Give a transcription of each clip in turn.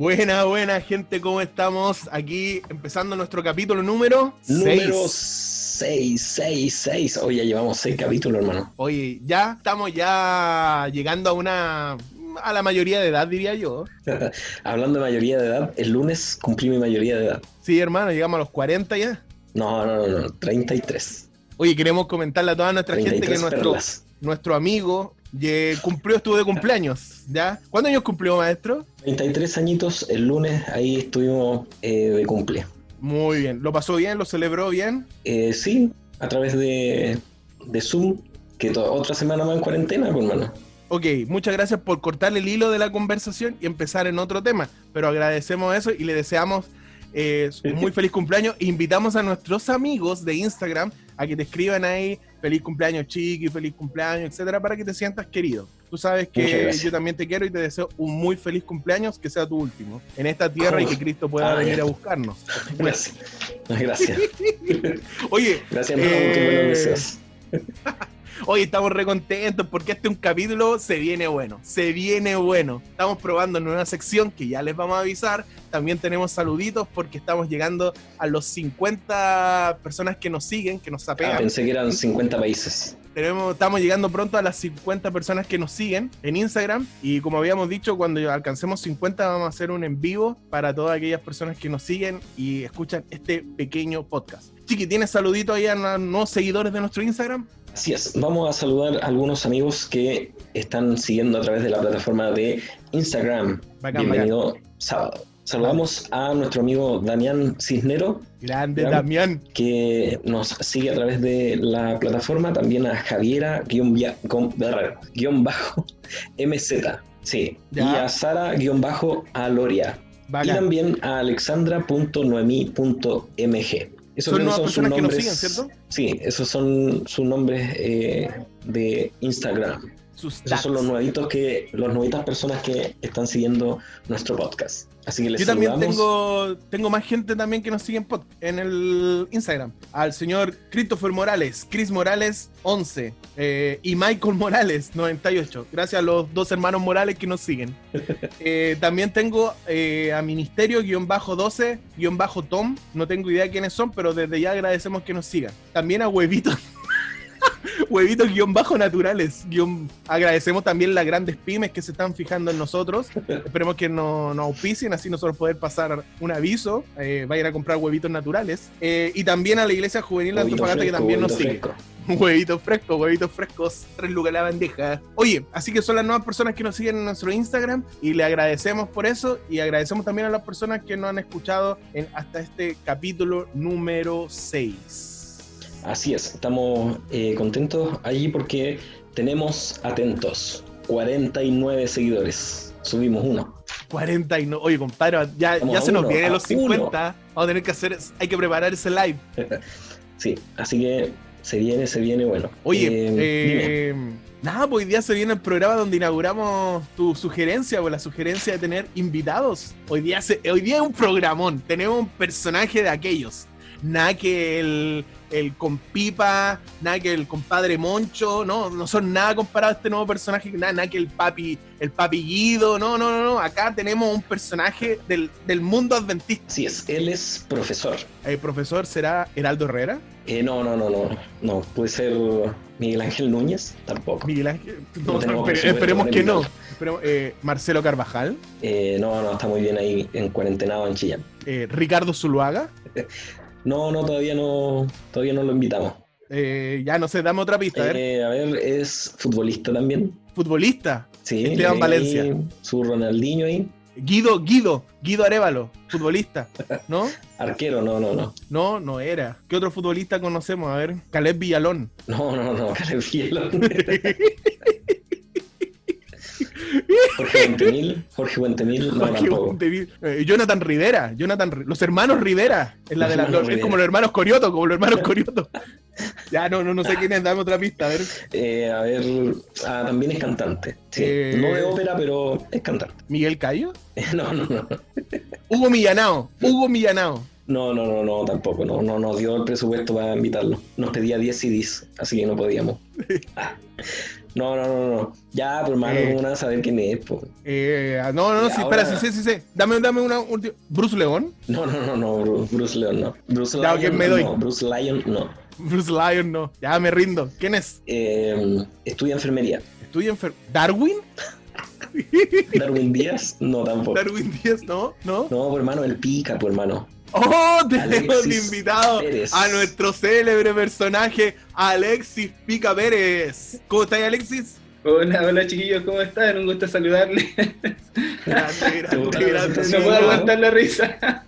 Buena, buena gente, ¿cómo estamos? Aquí empezando nuestro capítulo número Número 6. 6, 6, 6. Hoy ya llevamos 6 capítulos, hermano. Oye, ya estamos ya llegando a una a la mayoría de edad, diría yo. Hablando de mayoría de edad, el lunes cumplí mi mayoría de edad. Sí, hermano, llegamos a los 40 ya. No, no, no, no 33. Oye, queremos comentarle a toda nuestra gente que 33 nuestro, perlas. nuestro amigo ye- cumplió, estuvo de cumpleaños, ¿ya? ¿Cuántos años cumplió, maestro? 33 añitos, el lunes ahí estuvimos eh, de cumple. Muy bien. ¿Lo pasó bien? ¿Lo celebró bien? Eh, sí, a través de, de Zoom, que otra semana más en cuarentena, pues, hermano. Ok, muchas gracias por cortar el hilo de la conversación y empezar en otro tema, pero agradecemos eso y le deseamos eh, un muy feliz cumpleaños. Invitamos a nuestros amigos de Instagram a que te escriban ahí feliz cumpleaños chiqui, feliz cumpleaños, etcétera, para que te sientas querido. Tú sabes que yo también te quiero y te deseo un muy feliz cumpleaños, que sea tu último en esta tierra y que Cristo pueda venir a buscarnos. Gracias. Gracias. Oye, Gracias, por Eh, deseos. Hoy estamos recontentos porque este es un capítulo se viene bueno, se viene bueno. Estamos probando nueva sección que ya les vamos a avisar. También tenemos saluditos porque estamos llegando a los 50 personas que nos siguen, que nos Ah, sapean. pensé que eran 50 países. Tenemos, estamos llegando pronto a las 50 personas que nos siguen en Instagram. Y como habíamos dicho, cuando alcancemos 50 vamos a hacer un en vivo para todas aquellas personas que nos siguen y escuchan este pequeño podcast. Chiqui, ¿tienes saluditos ahí a los nuevos seguidores de nuestro Instagram? Así es, vamos a saludar a algunos amigos que están siguiendo a través de la plataforma de Instagram. Bacán, Bienvenido sábado. Saludamos a nuestro amigo Damián Cisnero, Grande. Damián. que nos sigue a través de la plataforma, también a Javiera guion guion bajo MZ, sí, Ya. y a Sara guion bajo Aloria, y Bacán. también a alexandra.noemi.mg. Esos Son nuevas que nos nombres- siguen, ¿cierto? Sí, esos son sus nombres eh, de Instagram. Sus Esos son los nuevitos que, los nuevitas personas que están siguiendo nuestro podcast. Así que les Yo también tengo, tengo más gente también que nos sigue en, pod- en el Instagram. Al señor Christopher Morales, Chris Morales 11 eh, y Michael Morales 98. Gracias a los dos hermanos Morales que nos siguen. Eh, también tengo eh, a Ministerio-12-Tom. No tengo idea quiénes son, pero desde ya agradecemos que nos sigan. También a Huevitos. Huevitos guion bajo naturales. guión- Agradecemos también las grandes pymes que se están fijando en nosotros. Esperemos que no- nos auspicien, así nosotros poder pasar un aviso. Eh, vayan a comprar huevitos naturales. Eh, y también a la Iglesia Juvenil de Antofagasta que también nos sigue. fresco. Huevitos frescos, huevitos frescos, tres lucas la bandeja. Oye, así que son las nuevas personas que nos siguen en nuestro Instagram y le agradecemos por eso y agradecemos también a las personas que nos han escuchado en, hasta este capítulo número 6. Así es, estamos eh, contentos allí porque tenemos atentos 49 seguidores. Subimos uno. 49. Oye, compadre, ya, ya se nos vienen los 50. Vamos a tener que hacer, hay que preparar ese live. Sí, así que se viene, se viene bueno. Oye, Eh, eh, nada, pues hoy día se viene el programa donde inauguramos tu sugerencia, pues la sugerencia de tener invitados. Hoy día, se, hoy día es un programón, tenemos un personaje de aquellos. Nada que el, el compipa, nada que el compadre Moncho, no, no son nada comparado a este nuevo personaje, nada, nada que el papi, el papi Guido, no, no, no, no, acá tenemos un personaje del, del mundo adventista. Así es, él es profesor. El profesor será Heraldo Herrera, Eh, no, no, no, no, no, puede ser Miguel Ángel Núñez, tampoco. Miguel Ángel, No espere- esperemos que no. Esperemos, eh, Marcelo Carvajal, Eh, no, no, está muy bien ahí en cuarentenado en Chillán. eh, Ricardo Zuluaga. No, no, todavía no, todavía no lo invitamos. eh, ya no sé, dame otra pista. A ver, Eh, a ver, es futbolista también. futbolista. Sí, Esteban Valencia. Su Ronaldinho ahí. Guido, Guido, Guido Arevalo, futbolista. ¿No? Arquero, no, no, no. No, no era. ¿Qué otro futbolista conocemos? A ver, Caleb Villalón. No, no, no, Caleb Fielon. Jorge Buentemil, Jorge Buentemil, no, Jorge eh, Jonathan Rivera, Jonathan, los hermanos Rivera, es la de la, es Rivera. como los hermanos Corioto, como los hermanos Corioto. Ya no, no, no sé quién es, dame otra pista, a ver. Eh, a ver, ah, también es cantante. Sí, Eh. no de ópera, pero es cantante. Miguel Cayo, No, no, no. Hugo Millanao, Hugo Millanao. No, no, no, no, tampoco. No, no nos dio el presupuesto para invitarlo. Nos pedía 10 CDs, así que no podíamos. Ah. No, no, no, no. Ya, por hermano, Eh. ¿cómo no a saber quién es? po? Eh, no, no, no, Y sí, ahora- espera, sí, sí, sí, sí. Dame, dame una última. Bruce León. No, no, no, no, Bru- Bruce Leon, no. Bruce Lyon, ok, me doy. no. Bruce Lyon, no. Bruce Lyon, no. Ya me rindo. ¿Quién es? Eh, estudia enfermería. Estudia enfer... ¿Darwin? Darwin Díaz, no tampoco. Darwin Díaz, ¿no? ¿No? No, por hermano, el pica, por hermano. ¡Oh! Tenemos Alexis invitado Pérez. a nuestro célebre personaje, Alexis Pica Pérez. ¿Cómo estás, Alexis? Hola, hola chiquillos, ¿cómo están? Un gusto saludarles. Grande, ¿Te gustó grande? No puedo aguantar la risa.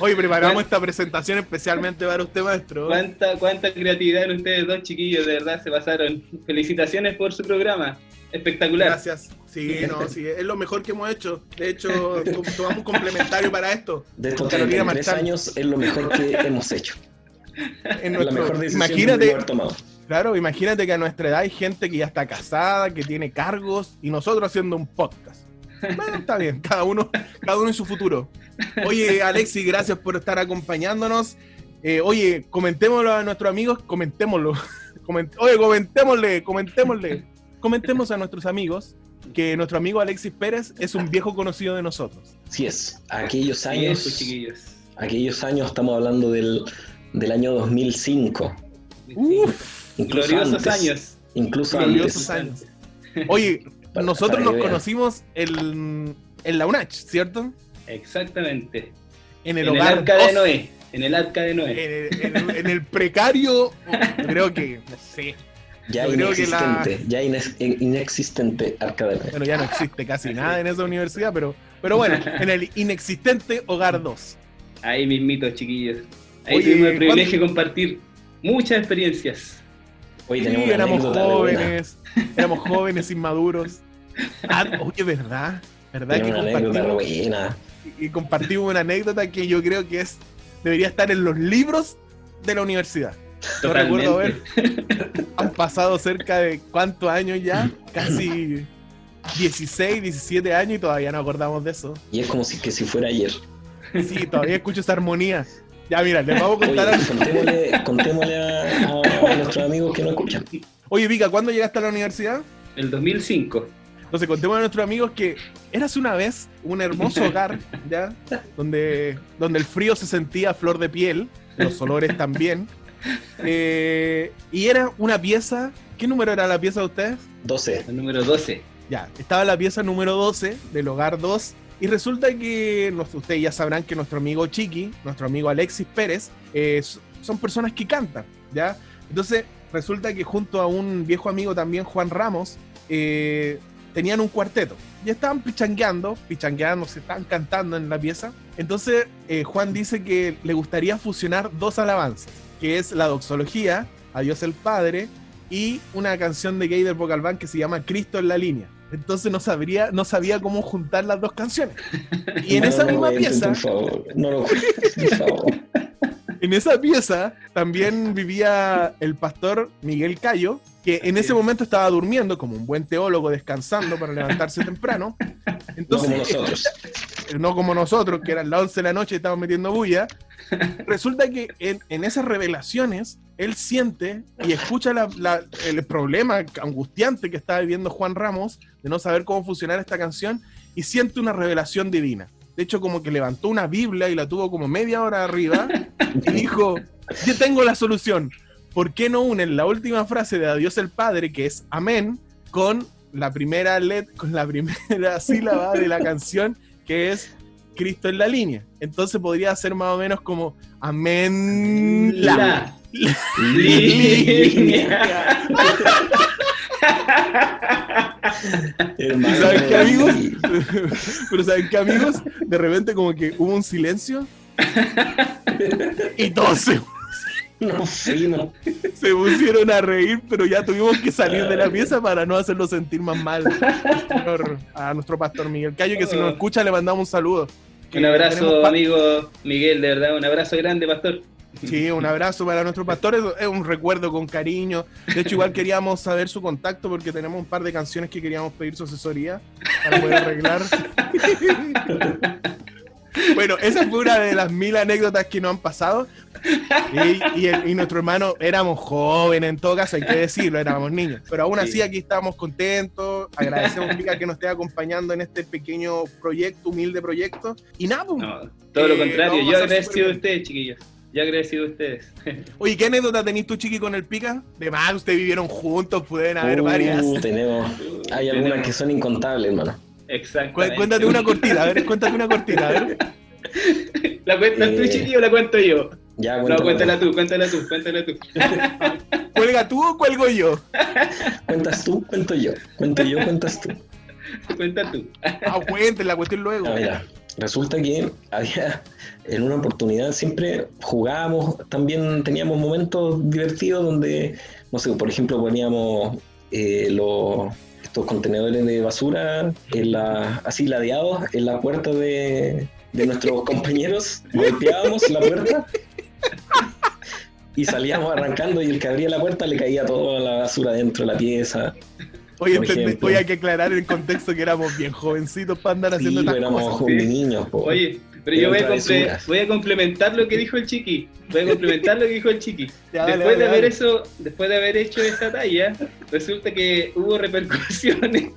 Hoy preparamos esta presentación especialmente para usted, maestro. ¿Cuánta, cuánta creatividad en ustedes dos chiquillos, de verdad, se pasaron. Felicitaciones por su programa. Espectacular. Gracias. Sí, no, sí, es lo mejor que hemos hecho. De hecho, to- tomamos un complementario para esto. De estos Carolina 33 Marchal. años es lo mejor que hemos hecho. En la nuestro- mejor decisión que imagínate, pudimos haber tomado. claro, imagínate que a nuestra edad hay gente que ya está casada, que tiene cargos, y nosotros haciendo un podcast. Bueno, está bien, cada uno, cada uno en su futuro. Oye, Alexis, gracias por estar acompañándonos. Eh, oye, comentémoslo a nuestros amigos, comentémoslo. Coment- oye, comentémosle, comentémosle. Comentemos a nuestros amigos que nuestro amigo Alexis Pérez es un viejo conocido de nosotros. Sí es. Aquellos años, aquellos años, estamos hablando del, del año 2005. Uf, Incluso Gloriosos antes. años. Incluso gloriosos antes. años. Oye, Para- nosotros para nos vean. conocimos en, en la UNACH, ¿cierto? Exactamente. En En el el, hogar arca de Noé. En el arca de Noé. En el, en el- en el precario, creo que, no sé, Ya la- inexistente, ya ines- in- inexistente Arca de Noé. bueno, ya no existe casi nada en esa universidad, pero, pero bueno, en el inexistente hogar 2. Ahí mismito, chiquillos. Ahí Oye, tuvimos el privilegio de compartir muchas experiencias. Hoy Sí, éramos jóvenes, éramos jóvenes inmaduros. Ah, oye, ¿verdad? ¿Verdad que compartimos, buena. y compartimos una anécdota que yo creo que es debería estar en los libros de la universidad? No recuerdo haber. Han pasado cerca de cuántos años ya, casi 16, 17 años y todavía no acordamos de eso. Y es como si que si fuera ayer. Sí, todavía escucho esa armonía. Ya, mira, les vamos a Oye, contar. algo. contémosle, contémosle a, a- a nuestros amigos que no escuchan. Oye, Vika, ¿cuándo llegaste a la universidad? El 2005. Entonces, contemos a nuestros amigos que eras una vez un hermoso hogar, ¿ya? Donde, donde el frío se sentía a flor de piel, los olores también. Eh, y era una pieza. ¿Qué número era la pieza de ustedes? 12. El número 12. Ya, estaba la pieza número 12 del hogar 2. Y resulta que ustedes ya sabrán que nuestro amigo Chiqui, nuestro amigo Alexis Pérez, eh, son personas que cantan, ¿ya? Entonces, resulta que junto a un viejo amigo también, Juan Ramos, eh, tenían un cuarteto. Y estaban pichangueando, pichangueando, se estaban cantando en la pieza. Entonces, eh, Juan dice que le gustaría fusionar dos alabanzas, que es la doxología, a Dios el Padre, y una canción de Gator Vocal Band que se llama Cristo en la línea. Entonces no sabría, no sabía cómo juntar las dos canciones. Y en No esa misma pieza, Por favor. No lo por favor. en esa pieza también vivía el pastor Miguel Cayo, que en ese es. momento estaba durmiendo como un buen teólogo descansando para levantarse temprano. No Entonces, como nosotros. no como nosotros, que eran las 11 de la noche y estábamos metiendo bulla, resulta que en, en esas revelaciones él siente y escucha la- la- el problema angustiante que estaba viviendo Juan Ramos de no saber cómo funcionar esta canción y siente una revelación divina. De hecho, como que levantó una Biblia y la tuvo como media hora arriba y dijo, yo tengo la solución. ¿Por qué no unen la última frase de Adiós el Padre, que es Amén, con la primera let con la primera sílaba de la canción, que es Cristo en la línea? Entonces podría ser más o menos como Amén la. línea. Hermano, ¿Y ¿Saben qué, amigos? Pero ¿saben qué, amigos? De repente como que hubo un silencio y todos se, No, sí, no. se pusieron a reír, pero ya tuvimos que salir de la pieza para no hacerlo sentir más mal señor- a nuestro pastor Miguel Cayo, que si nos escucha le mandamos un saludo. Un abrazo, amigo Miguel, de verdad, un abrazo grande, pastor. Sí, un abrazo para nuestro pastor, es- es un recuerdo con cariño. De hecho, igual queríamos saber su contacto porque tenemos un par de canciones que queríamos pedir su asesoría para poder arreglar. bueno, esa fue una de las mil anécdotas que nos han pasado. Y, y el- y nuestro hermano éramos jóvenes, en todo caso, hay que decirlo, éramos niños. Pero aún así Sí. aquí estamos contentos, agradecemos Pica que nos esté acompañando en este pequeño proyecto, humilde proyecto. Y nada, pues, No, todo lo Eh, contrario. lo Yo agradecido a ustedes, chiquillos. Yo agradecido a ustedes. Oye, ¿qué anécdota tenéis tú, Chiqui, con el Pica? De más, ustedes vivieron juntos, pueden haber Uh, varias. tenemos, hay algunas Tenemos- que son incontables, hermano. Exactamente. Cuéntate una cortita, a ver, cuéntate una cortita, a ver. ¿La cuentas tú, Eh, chiquillo, o la cuento yo? Ya, No, cuéntala, tú, cuéntala tú, cuéntala tú. ¿Cuelga tú o cuelgo yo? Cuentas tú, cuento yo. Cuento yo, cuentas tú. Cuenta tú. Ah, cuenten la cuestión luego. Ah, mira, resulta que había en una oportunidad siempre jugábamos, también teníamos momentos divertidos donde, no sé, por ejemplo, poníamos eh, los estos contenedores de basura en la, así ladeados en la puerta de, de nuestros compañeros, golpeábamos la puerta y salíamos arrancando y el que abría la puerta le caía toda la basura dentro de la pieza. Oye, oye, hay que aclarar el contexto que éramos bien jovencitos para andar Sí, haciendo estas éramos cosas. jóvenes Sí. niños. po. Oye, pero yo voy a, voy a complementar lo que dijo el chiqui. Voy a complementar lo que dijo el chiqui. Ya, después, dale, de haber dale. eso, después de haber hecho esa talla, resulta que hubo repercusiones.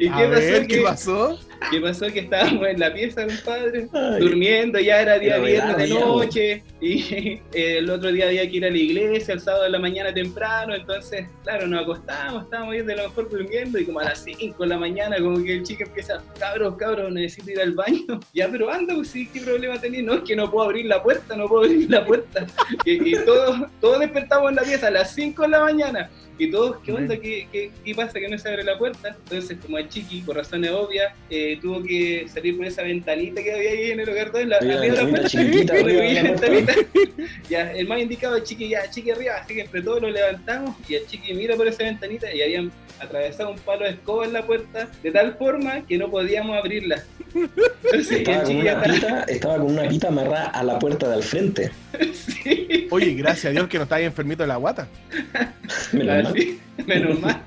¿Y A qué pasó? ver, ¿qué que, pasó? ¿Qué pasó? Que estábamos en la pieza, compadre, Ay, durmiendo, ya era día viernes de noche, y eh, el otro día había que ir a la iglesia, el sábado de la mañana temprano, entonces, claro, nos acostábamos, estábamos bien de lo mejor durmiendo, y como a las 5 de la mañana, como que el chico empieza, cabros, cabros, necesito ir al baño, ya, pero anda, pues sí, ¿qué problema tenés? No, es que no puedo abrir la puerta, no puedo abrir la puerta, y, y todos, todos despertamos en la pieza a las 5 de la mañana, y todos, ¿qué onda? ¿Qué, qué, qué pasa que no se abre la puerta? Entonces, como el chiqui, por razones obvias, eh, tuvo que salir por esa ventanita que había ahí en el hogar de la, Había arriba de la puerta. chiquitita ventanita. ya, el más indicado, el chiqui, ya, chiqui arriba, así que entre todos lo levantamos y el chiqui mira por esa ventanita y habían atravesado un palo de escoba en la puerta de tal forma que no podíamos abrirla. Entonces, el Estaba con, una pita, estaba con una pita amarrada a la puerta de al frente. sí, Oye, gracias a Dios que no estáis enfermito de la guata. menos mal.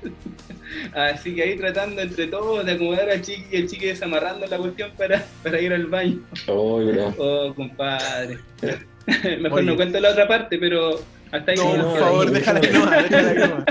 Así que ahí tratando entre todos de acomodar al chiqui y el chiqui desamarrando la cuestión para, para ir al baño. Bro. Oh, compadre. Mejor Oye. no cuento la otra parte, pero hasta ahí No, por favor, nomás, déjala ahí nomás.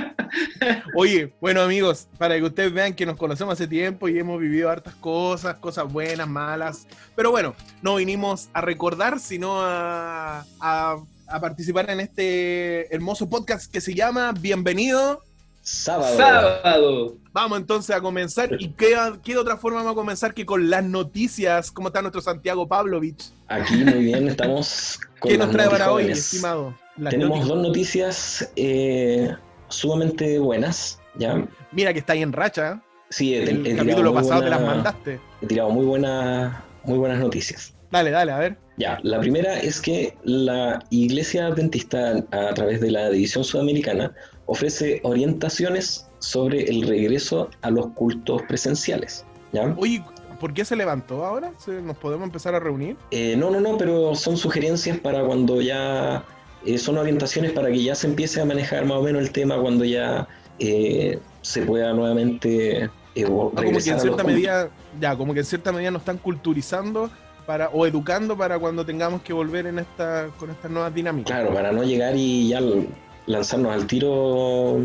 Oye, bueno amigos, para que ustedes vean que nos conocemos hace tiempo y hemos vivido hartas cosas, cosas buenas, malas. Pero bueno, no vinimos a recordar, sino a, a- a participar en este hermoso podcast que se llama Bienvenido. Sábado. Sábado. Vamos entonces a comenzar. ¿Y qué, qué de otra forma vamos a comenzar que con las noticias? ¿Cómo está nuestro Santiago Pavlovich? Aquí muy bien, estamos con ¿Qué las nos trae para hoy, estimado? Las Tenemos noticias. dos noticias eh, sumamente buenas, ¿ya? Mira que está ahí en racha. ¿eh? Sí, he, El capítulo pasado te las buena- mandaste. He tirado muy buenas, muy buenas noticias. Dale, dale, a ver. Ya, la primera es que la Iglesia Adventista, a través de la División Sudamericana, ofrece orientaciones sobre el regreso a los cultos presenciales. ¿ya? Oye, ¿por qué se levantó ahora? ¿Se- ¿Nos podemos empezar a reunir? Eh, no, no, no, pero son sugerencias para cuando ya, eh, son orientaciones para que ya se empiece a manejar más o menos el tema cuando ya eh, se pueda nuevamente eh, vo- Ah, como que en cierta medida, ya, como que en cierta medida nos están culturizando para, o educando para cuando tengamos que volver en esta, con estas nuevas dinámicas. Claro, para no llegar y ya lanzarnos al tiro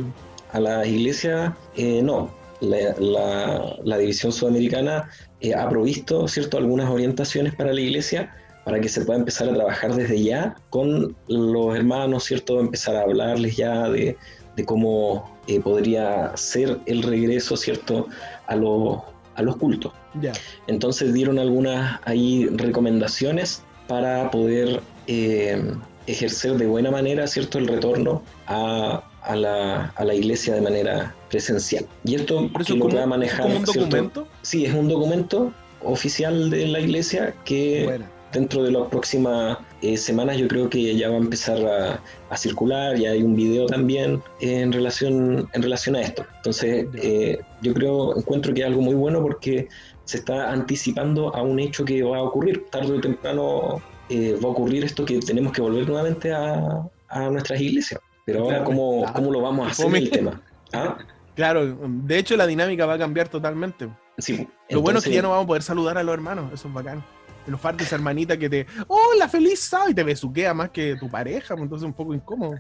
a la iglesia, eh, no. La, la- la División Sudamericana eh, ha provisto ¿cierto? algunas orientaciones para la iglesia para que se pueda empezar a trabajar desde ya con los hermanos, ¿cierto? Empezar a hablarles ya de, de cómo eh, podría ser el regreso, ¿cierto? A, los a los cultos. Ya. Entonces dieron algunas ahí recomendaciones para poder eh, ejercer de buena manera, ¿cierto?, el retorno a, a la, a la iglesia de manera presencial. Y esto que lo como, pueda es manejar, como un ¿cierto? documento. Sí, es un documento oficial de la iglesia que Bueno, dentro de las próximas eh, semanas yo creo que ya va a empezar a, a circular, ya hay un video también en relación, en relación a esto. Entonces eh, yo creo, encuentro que es algo muy bueno porque se está anticipando a un hecho que va a ocurrir, tarde o temprano eh, va a ocurrir esto que tenemos que volver nuevamente a, a nuestras iglesias. Pero ahora, Claro, ¿cómo, claro. ¿cómo lo vamos a hacer el tema? ¿Ah? claro, de hecho la dinámica va a cambiar totalmente. Sí, Lo bueno es que ya no vamos a poder saludar a los hermanos, eso es bacán. Los fartes, esa hermanita que te. ¡Hola, feliz sábado! Y te besuquea más que tu pareja, pues, entonces es un poco incómodo.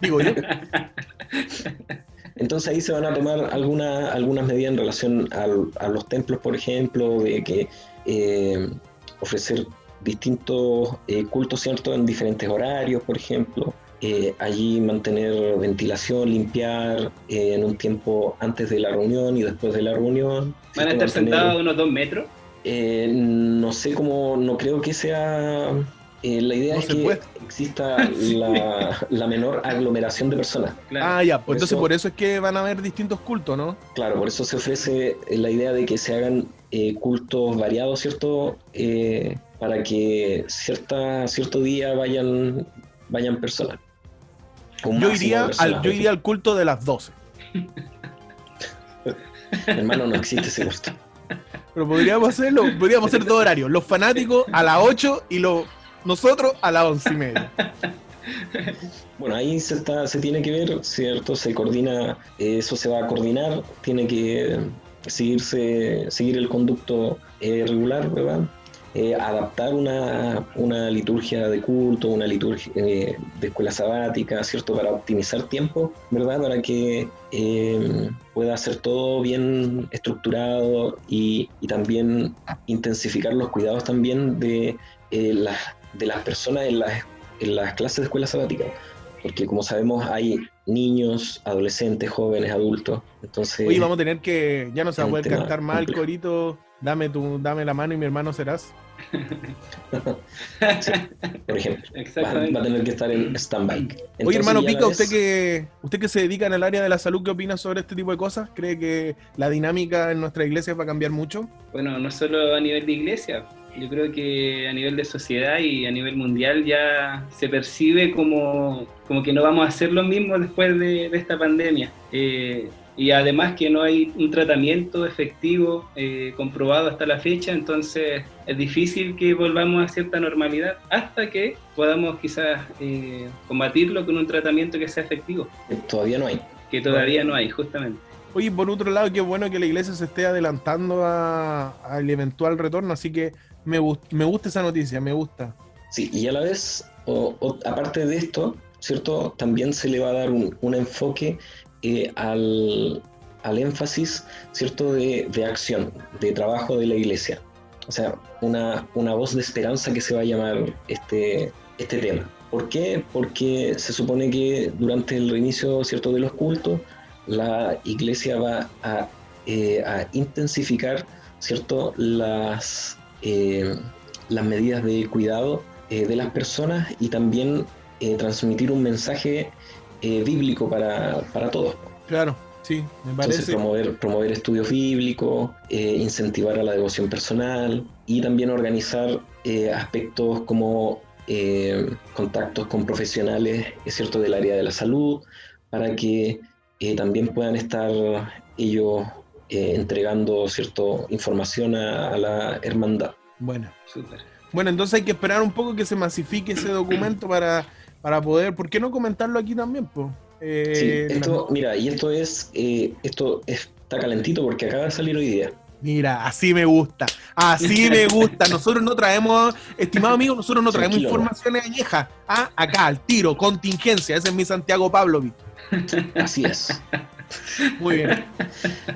Digo yo. Entonces ahí se van a tomar alguna, algunas medidas en relación al- a los templos, por ejemplo, de que eh, ofrecer distintos eh, cultos, ¿cierto? En diferentes horarios, por ejemplo. Eh, allí mantener ventilación, limpiar eh, en un tiempo antes de la reunión y después de la reunión. ¿Van a estar Mantener- sentados a unos dos metros? eh, no sé cómo, no creo que sea. eh, la idea No es que puede. exista la, la menor aglomeración de personas. Claro. Ah, ya, pues Por entonces eso- por eso es que van a haber distintos cultos, ¿no? Claro, por eso se ofrece la idea de que se hagan eh, cultos variados, ¿cierto? Eh, para que cierta, cierto día vayan, vayan personas. Yo iría, personas, al, yo iría al culto de las 12. Hermano, no existe ese culto. Pero podríamos hacerlo, podríamos hacer dos horarios. Los fanáticos a las 8 y los, nosotros a las 11 y media. Bueno, ahí se, está, se tiene que ver, ¿cierto? Se coordina, eso se va a coordinar, tiene que seguirse, seguir el conducto eh, regular, ¿verdad? Eh, adaptar una, una liturgia de culto, una liturgia eh, de escuela sabática, ¿cierto? Para optimizar tiempo, ¿verdad? Para que eh, pueda ser todo bien estructurado y, y también intensificar los cuidados también de, eh, las, de las personas en las, en las clases de escuela sabática porque como sabemos hay niños, adolescentes, jóvenes, adultos, entonces Oye, vamos a tener que, ya no se va a poder cantar complejo. corito, dame tu, dame la mano y mi hermano serás. por ejemplo, va, Exactamente. va a tener que estar en stand-by. Oye, hermano Pica, vez- usted que, usted que se dedica en el área de la salud, ¿qué opina sobre este tipo de cosas? ¿Cree que la dinámica en nuestra iglesia va a cambiar mucho? Bueno, no solo a nivel de iglesia, yo creo que a nivel de sociedad y a nivel mundial ya se percibe como, como que no vamos a hacer lo mismo después de, de esta pandemia. Eh, y además que no hay un tratamiento efectivo eh, comprobado hasta la fecha, entonces es difícil que volvamos a cierta normalidad hasta que podamos quizás eh, combatirlo con un tratamiento que sea efectivo, Todavía no hay. que todavía no hay, justamente. Oye, por otro lado, qué bueno que la iglesia se esté adelantando a- al eventual retorno, así que me, gust- me gusta esa noticia, me gusta. Sí, y a la vez, o- o- aparte de esto, ¿cierto? También se le va a dar un, un enfoque eh, al, al énfasis, ¿cierto? De, de acción, de trabajo de la iglesia. O sea, una, una voz de esperanza que se va a llamar este, este tema. ¿Por qué? Porque se supone que durante el reinicio, ¿cierto? De los cultos, la iglesia va a, eh, intensificar, ¿cierto? Las, eh, las medidas de cuidado de las personas y también transmitir un mensaje eh, bíblico para, para todos. Claro, sí, me Entonces, promover, promover estudios bíblicos, eh, incentivar a la devoción personal y también organizar eh, aspectos como eh, contactos con profesionales, es cierto, del área de la salud, para que eh, también puedan estar ellos eh, entregando cierto información a, a la hermandad. Bueno. Súper. Bueno, entonces hay que esperar un poco que se masifique ese documento para, para poder, ¿por qué no comentarlo aquí también? po? Eh, Sí, esto, mira, y esto es, eh, esto está calentito porque acaba de salir hoy día. Mira, así me gusta, así me gusta. Nosotros no traemos, estimado amigo, nosotros no traemos Tranquilo, informaciones añejas. Ah, acá, al tiro, contingencia. Ese es mi Santiago Pavlovich. Así es. Muy bien.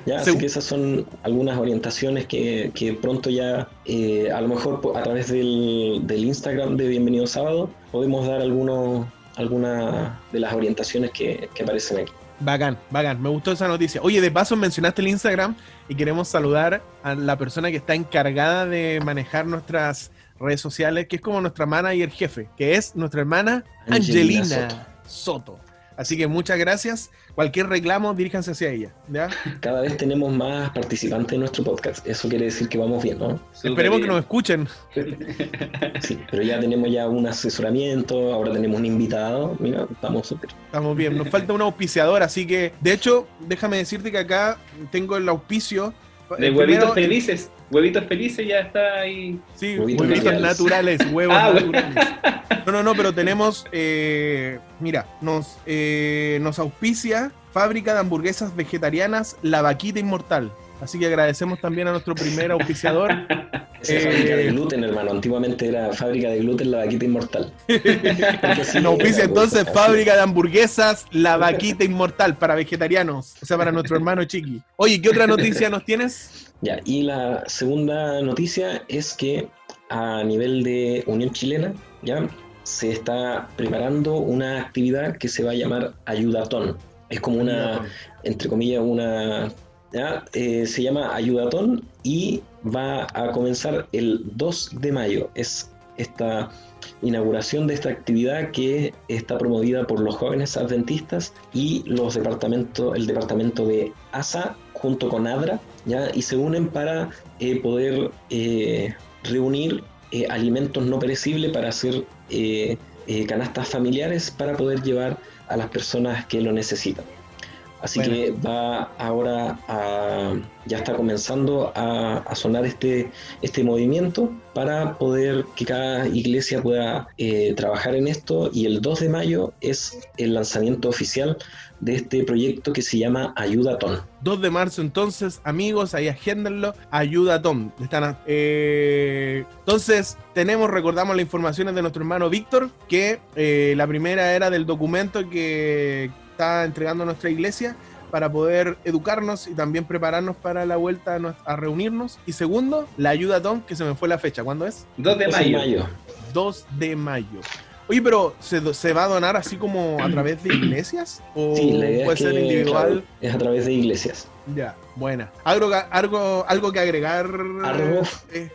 Ya, así que esas son algunas orientaciones que, que pronto ya, eh, a lo mejor a través del, del Instagram de Bienvenido Sábado, podemos dar algunos, algunas de las orientaciones que, que aparecen aquí. Bacán, bacán. Me gustó esa noticia. Oye, de paso mencionaste el Instagram y queremos saludar a la persona que está encargada de manejar nuestras redes sociales, que es como nuestra manager jefe, que es nuestra hermana Angelina Angelina, Soto. Así que muchas gracias. Cualquier reclamo, diríjanse hacia ella. ¿ya? Cada vez tenemos más participantes en nuestro podcast. Eso quiere decir que vamos bien, ¿no? Esperemos que nos escuchen. Sí, pero ya tenemos ya un asesoramiento, ahora tenemos un invitado. Mira, estamos súper. Estamos bien. Nos falta un auspiciador, así que, de hecho, déjame decirte que acá tengo el auspicio. De El huevitos primero- felices. Huevitos felices ya está ahí. Sí, Huevitos huevitos naturales, naturales. huevos Ah, naturales. No, no, no, pero tenemos, eh, mira, nos, eh, nos auspicia Fábrica de Hamburguesas Vegetarianas La Vaquita Inmortal. Así que agradecemos también a nuestro primer auspiciador. Esa es Eh, fábrica de gluten, hermano. Antiguamente era fábrica de gluten la vaquita inmortal. Nos auspicia entonces fábrica de hamburguesas La Vaquita Inmortal para vegetarianos, o sea, para nuestro hermano Chiqui. Oye, ¿qué otra noticia nos tienes? Ya, y la segunda noticia es que a nivel de Unión Chilena, ya se está preparando una actividad que se va a llamar Ayudatón. Es como una, entre comillas, una. ¿Ya? Eh, se llama Ayudatón y va a comenzar el 2 de mayo. Es esta inauguración de esta actividad que está promovida por los jóvenes adventistas y los departamentos, el departamento de ASA junto con ADRA, ¿ya? y se unen para eh, poder eh, reunir eh, alimentos no perecibles para hacer eh, eh, canastas familiares para poder llevar a las personas que lo necesitan. Así Bueno. que va ahora a, ya está comenzando a, a sonar este, este movimiento para poder que cada iglesia pueda eh, trabajar en esto y el 2 de mayo es el lanzamiento oficial de este proyecto que se llama Ayudatón. 2 de marzo, entonces, amigos, ahí agéndenlo. Ayuda Tom. Están eh, entonces, tenemos, recordamos las informaciones de nuestro hermano Víctor, que eh, la primera era del documento que está entregando nuestra iglesia para poder educarnos y también prepararnos para la vuelta a, nos- a reunirnos. Y segundo, la ayuda a Tom, que se me fue la fecha. ¿Cuándo es? 2 de 2 mayo. 2 de mayo. Oye, pero ¿se, se va a donar así como a través de iglesias? ¿O Sí, la idea puede es ser que individual? claro, es a través de iglesias. Ya, buena. ¿Algo, algo, algo que agregar? Argo. Eh,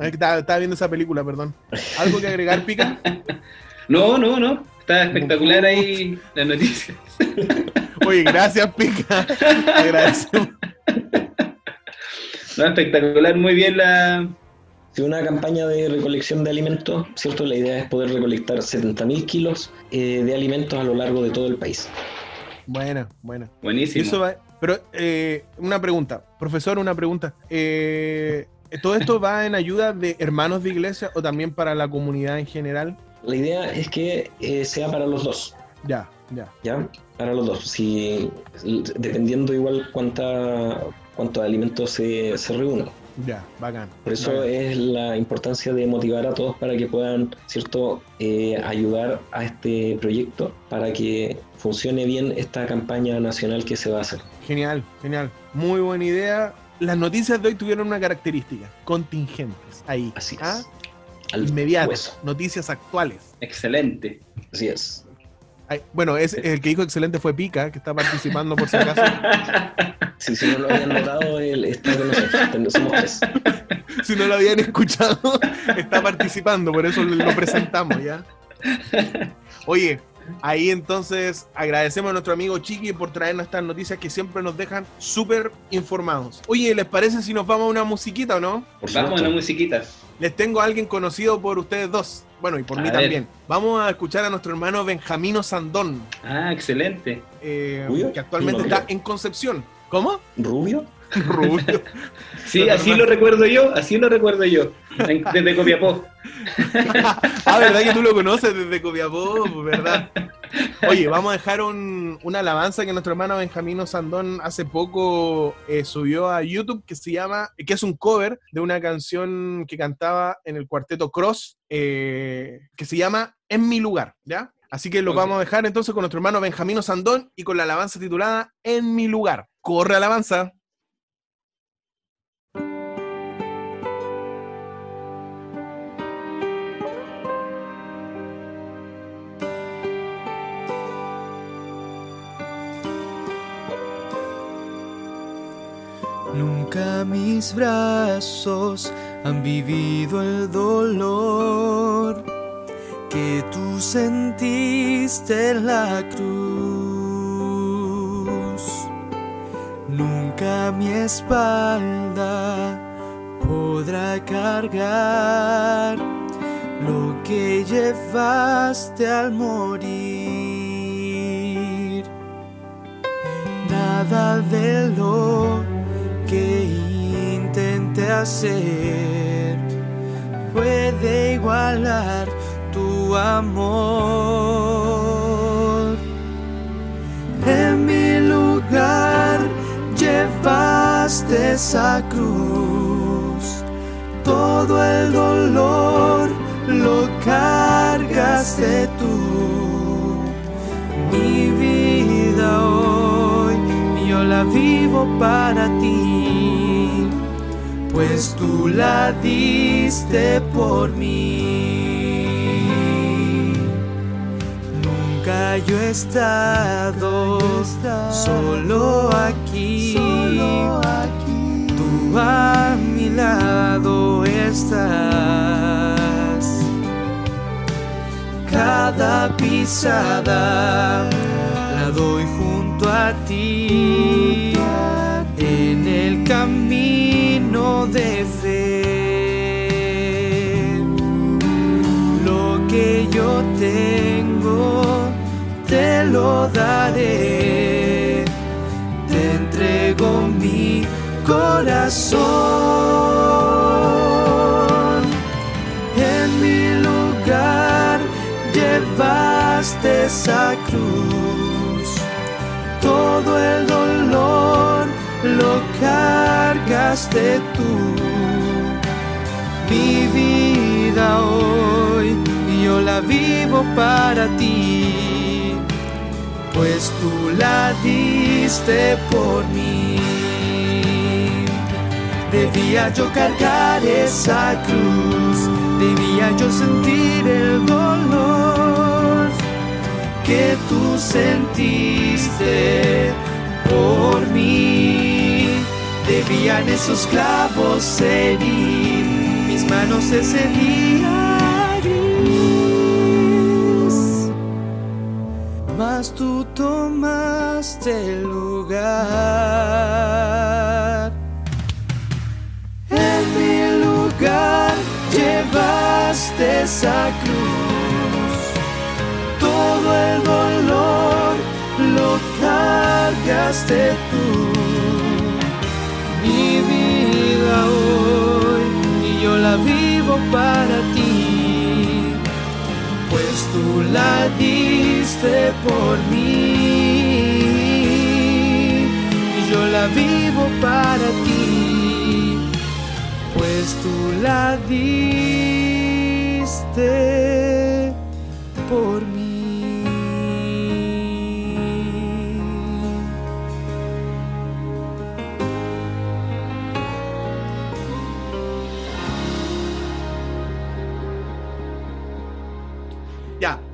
que Estaba, estaba viendo esa película, perdón. ¿Algo que agregar, Pica? No, no, no. Está espectacular ahí la noticia. Oye, gracias, Pica. Te agradecemos. No, espectacular, muy bien la. Si una campaña de recolección de alimentos, ¿cierto? La idea es poder recolectar 70.000 kilos eh, de alimentos a lo largo de todo el país. Buena, buena. Y Buenísimo. eso va- pero, eh, una pregunta. Profesor, una pregunta. Eh, ¿Todo esto va en ayuda de hermanos de iglesia o también para la comunidad en general? La idea es que eh, sea para los dos, Ya, ya. ¿ya? Para los dos. Si, dependiendo igual cuánta, cuántos alimentos se, se reúnan. Ya, bacán. Por eso bacán. es la importancia de motivar a todos para que puedan, ¿cierto?, Eh, ayudar a este proyecto para que funcione bien esta campaña nacional que se va a hacer. Genial, genial. Muy buena idea. Las noticias de hoy tuvieron una característica, contingentes. Ahí. Así es. ¿Ah? Al Inmediatas. Noticias actuales. Excelente. Así es. Ay, bueno, es, el que dijo excelente fue Pica, que está participando por si acaso. Si, si no lo habían notado, él está con nosotros. Somos tres. si no lo habían escuchado, está participando, por eso lo presentamos, ¿ya? Oye, ahí entonces agradecemos a nuestro amigo Chiqui por traernos estas noticias que siempre nos dejan súper informados. Oye, ¿les parece si nos vamos a una musiquita o no? Por Vamos a la musiquita. Les tengo a alguien conocido por ustedes dos. Bueno, y por A mí ver. también. Vamos a escuchar a nuestro hermano Benjamino Sandón, Ah, excelente. eh, Rubio. que actualmente Rubio. está en Concepción. ¿Cómo? ¿Rubio? Rubio. Sí, así no- lo recuerdo yo, así lo recuerdo yo. Desde Copiapó. ah, ¿verdad que tú lo conoces desde Copiapó? ¿Verdad? Oye, vamos a dejar un- una alabanza que nuestro hermano Benjamino Sandón hace poco eh, subió a YouTube que se llama, que es un cover de una canción que cantaba en el cuarteto Cross, eh, que se llama En mi lugar, ¿ya? Así que lo vamos a dejar entonces con nuestro hermano Benjamino Sandón y con la alabanza titulada En mi lugar. Corre alabanza. Mis brazos han vivido el dolor que tú sentiste en la cruz. Nunca mi espalda podrá cargar lo que llevaste al morir. Nada de lo que intenté hacer puede igualar tu amor. En mi lugar llevas llevaste esa cruz, todo el dolor lo cargaste tú. Mi vida hoy yo la vivo para ti, pues tú la diste por mí. Nunca yo he estado solo aquí. Tú a mi lado estás. Cada pisada la doy junto a ti en el camino de fe. Lo que yo tengo te lo daré. Te entrego mi corazón. En mi lugar llevaste esa cruz. Todo el dolor lo cargaste tú. Mi vida hoy yo la vivo para ti, pues tú la diste por mí. Debía yo cargar esa cruz, debía yo sentir el dolor que tú sentiste por mí. Debían esos clavos herir mis manos ese día gris. Mas tú tomaste el lugar. En mi lugar llevaste esa cruz. Todo el dolor lo cargaste tú. La vivo para ti. Pues tú la diste por mí. Y yo la vivo para ti pues tú la diste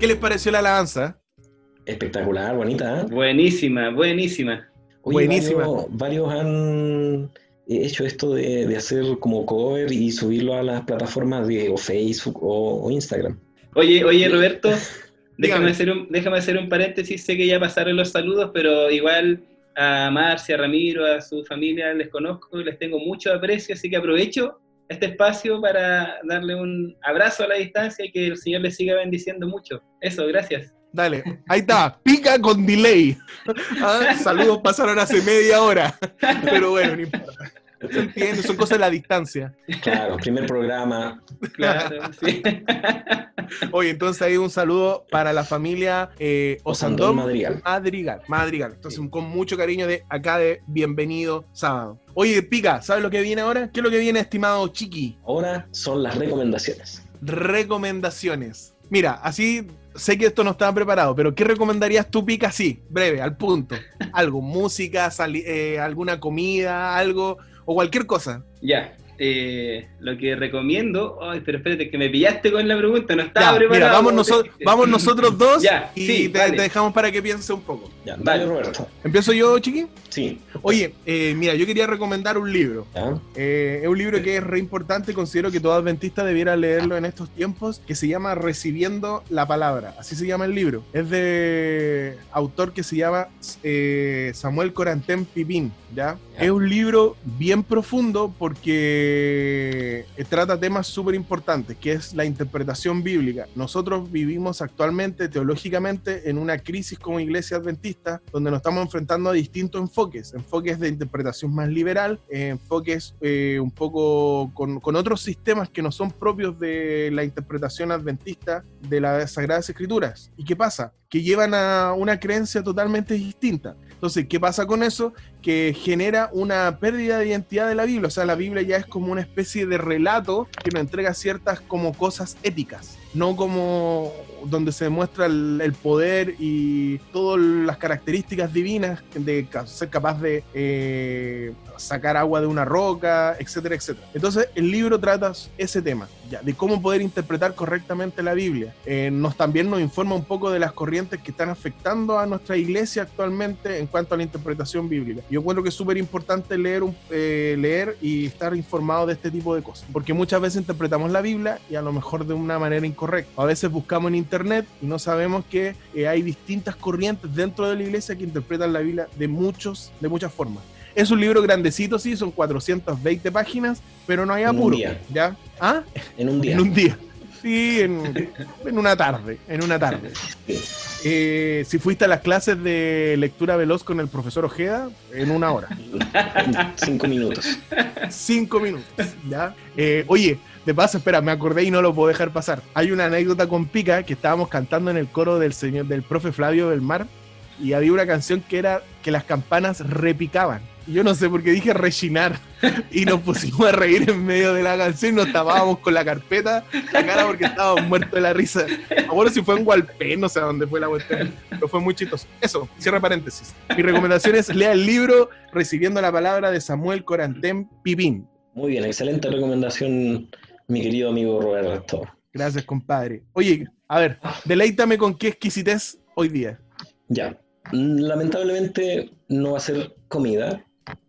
¿qué les pareció la alabanza? Espectacular, bonita. ¿eh? Buenísima, buenísima. Oye, Buenísima. Varios, varios han hecho esto de, de hacer como cover y subirlo a las plataformas de o Facebook o, o Instagram. Oye, oye, Roberto, déjame hacer, un, déjame hacer un paréntesis. Sé que ya pasaron los saludos, pero igual a Marcia, a Ramiro, a su familia les conozco y les tengo mucho aprecio, así que aprovecho este espacio para darle un abrazo a la distancia y que el Señor les siga bendiciendo mucho. Eso, gracias. Dale, ahí está, pica con delay. Ah, Saludos pasaron hace media hora, pero bueno, no importa. Se entiende, son cosas de la distancia. Claro, primer programa. Claro, sí. Oye, entonces ahí un saludo para la familia eh, Osandón Osandón Madrigal. Madrigal. Madrigal. Entonces, con mucho cariño de acá de bienvenido sábado. Oye, Pica, ¿sabes lo que viene ahora? ¿Qué es lo que viene, estimado Chiqui? Ahora son las recomendaciones. Recomendaciones. Mira, así sé que esto no estaba preparado, pero ¿qué recomendarías tú, Pica? Sí, breve, al punto. Algo, música, sali- eh, alguna comida, algo, o cualquier cosa. Ya, eh, lo que recomiendo. Ay, pero espérate, que me pillaste con la pregunta, no estaba Ya, preparado. mira, vamos, como noso- te dije. vamos nosotros dos Ya, y sí, te, vale. te dejamos para que piense un poco. Ya, Vale. dale, Roberto. ¿Empiezo yo, Chiqui? Sí. Oye, eh, mira, yo quería recomendar un libro. Eh, es un libro que es re importante, considero que todo adventista debiera leerlo en estos tiempos, que se llama Recibiendo la Palabra. Así se llama el libro. Es de autor que se llama eh, Samuel Corantén Pipín, ¿ya? Es un libro bien profundo porque eh, trata temas súper importantes, que es la interpretación bíblica. Nosotros vivimos actualmente, teológicamente, en una crisis como iglesia adventista, donde nos estamos enfrentando a distintos enfoques, enfoques de interpretación más liberal, eh, enfoques eh, un poco con, con otros sistemas que no son propios de la interpretación adventista de las Sagradas Escrituras. ¿Y qué pasa? que llevan a una creencia totalmente distinta. Entonces, ¿qué pasa con eso? Que genera una pérdida de identidad de la Biblia. O sea, la Biblia ya es como una especie de relato que nos entrega ciertas como cosas éticas, no como donde se demuestra el, el poder y todas las características divinas de ser capaz de eh, sacar agua de una roca, etcétera, etcétera. Entonces, el libro trata ese tema, ya, de cómo poder interpretar correctamente la Biblia. Eh, nos también nos informa un poco de las corrientes que están afectando a nuestra iglesia actualmente en cuanto a la interpretación bíblica. Yo encuentro que es súper importante leer, eh, leer y estar informado de este tipo de cosas, porque muchas veces interpretamos la Biblia y a lo mejor de una manera incorrecta. A veces buscamos en internet y no sabemos que eh, hay distintas corrientes dentro de la iglesia que interpretan la Biblia de, muchos, de muchas formas. Es un libro grandecito, sí, son 420 páginas, pero no hay En un apuro. día. ¿Ya? ¿Ah? En un día. En un día. Sí, en, en una tarde. En una tarde. Eh, si fuiste a las clases de lectura veloz con el profesor Ojeda, en una hora. Cinco minutos. Cinco minutos. ¿ya? Eh, oye, de paso, espera, me acordé y no lo puedo dejar pasar. Hay una anécdota con Pica que estábamos cantando en el coro del señor del profe Flavio del Mar y había una canción que era que las campanas repicaban. Yo no sé por qué dije rechinar y nos pusimos a reír en medio de la canción y nos tapábamos con la carpeta la cara porque estábamos muertos de la risa. Ahora si fue en Gualpén, no sé dónde fue la cuestión, pero fue muy chistoso. Eso, cierra paréntesis. Mi recomendación es lea el libro Recibiendo la palabra de Samuel Corantén Pipín. Muy bien, excelente recomendación, mi querido amigo Roberto. Gracias, compadre. Oye, a ver, deleítame con qué exquisitez hoy día. Ya. Lamentablemente no va a ser comida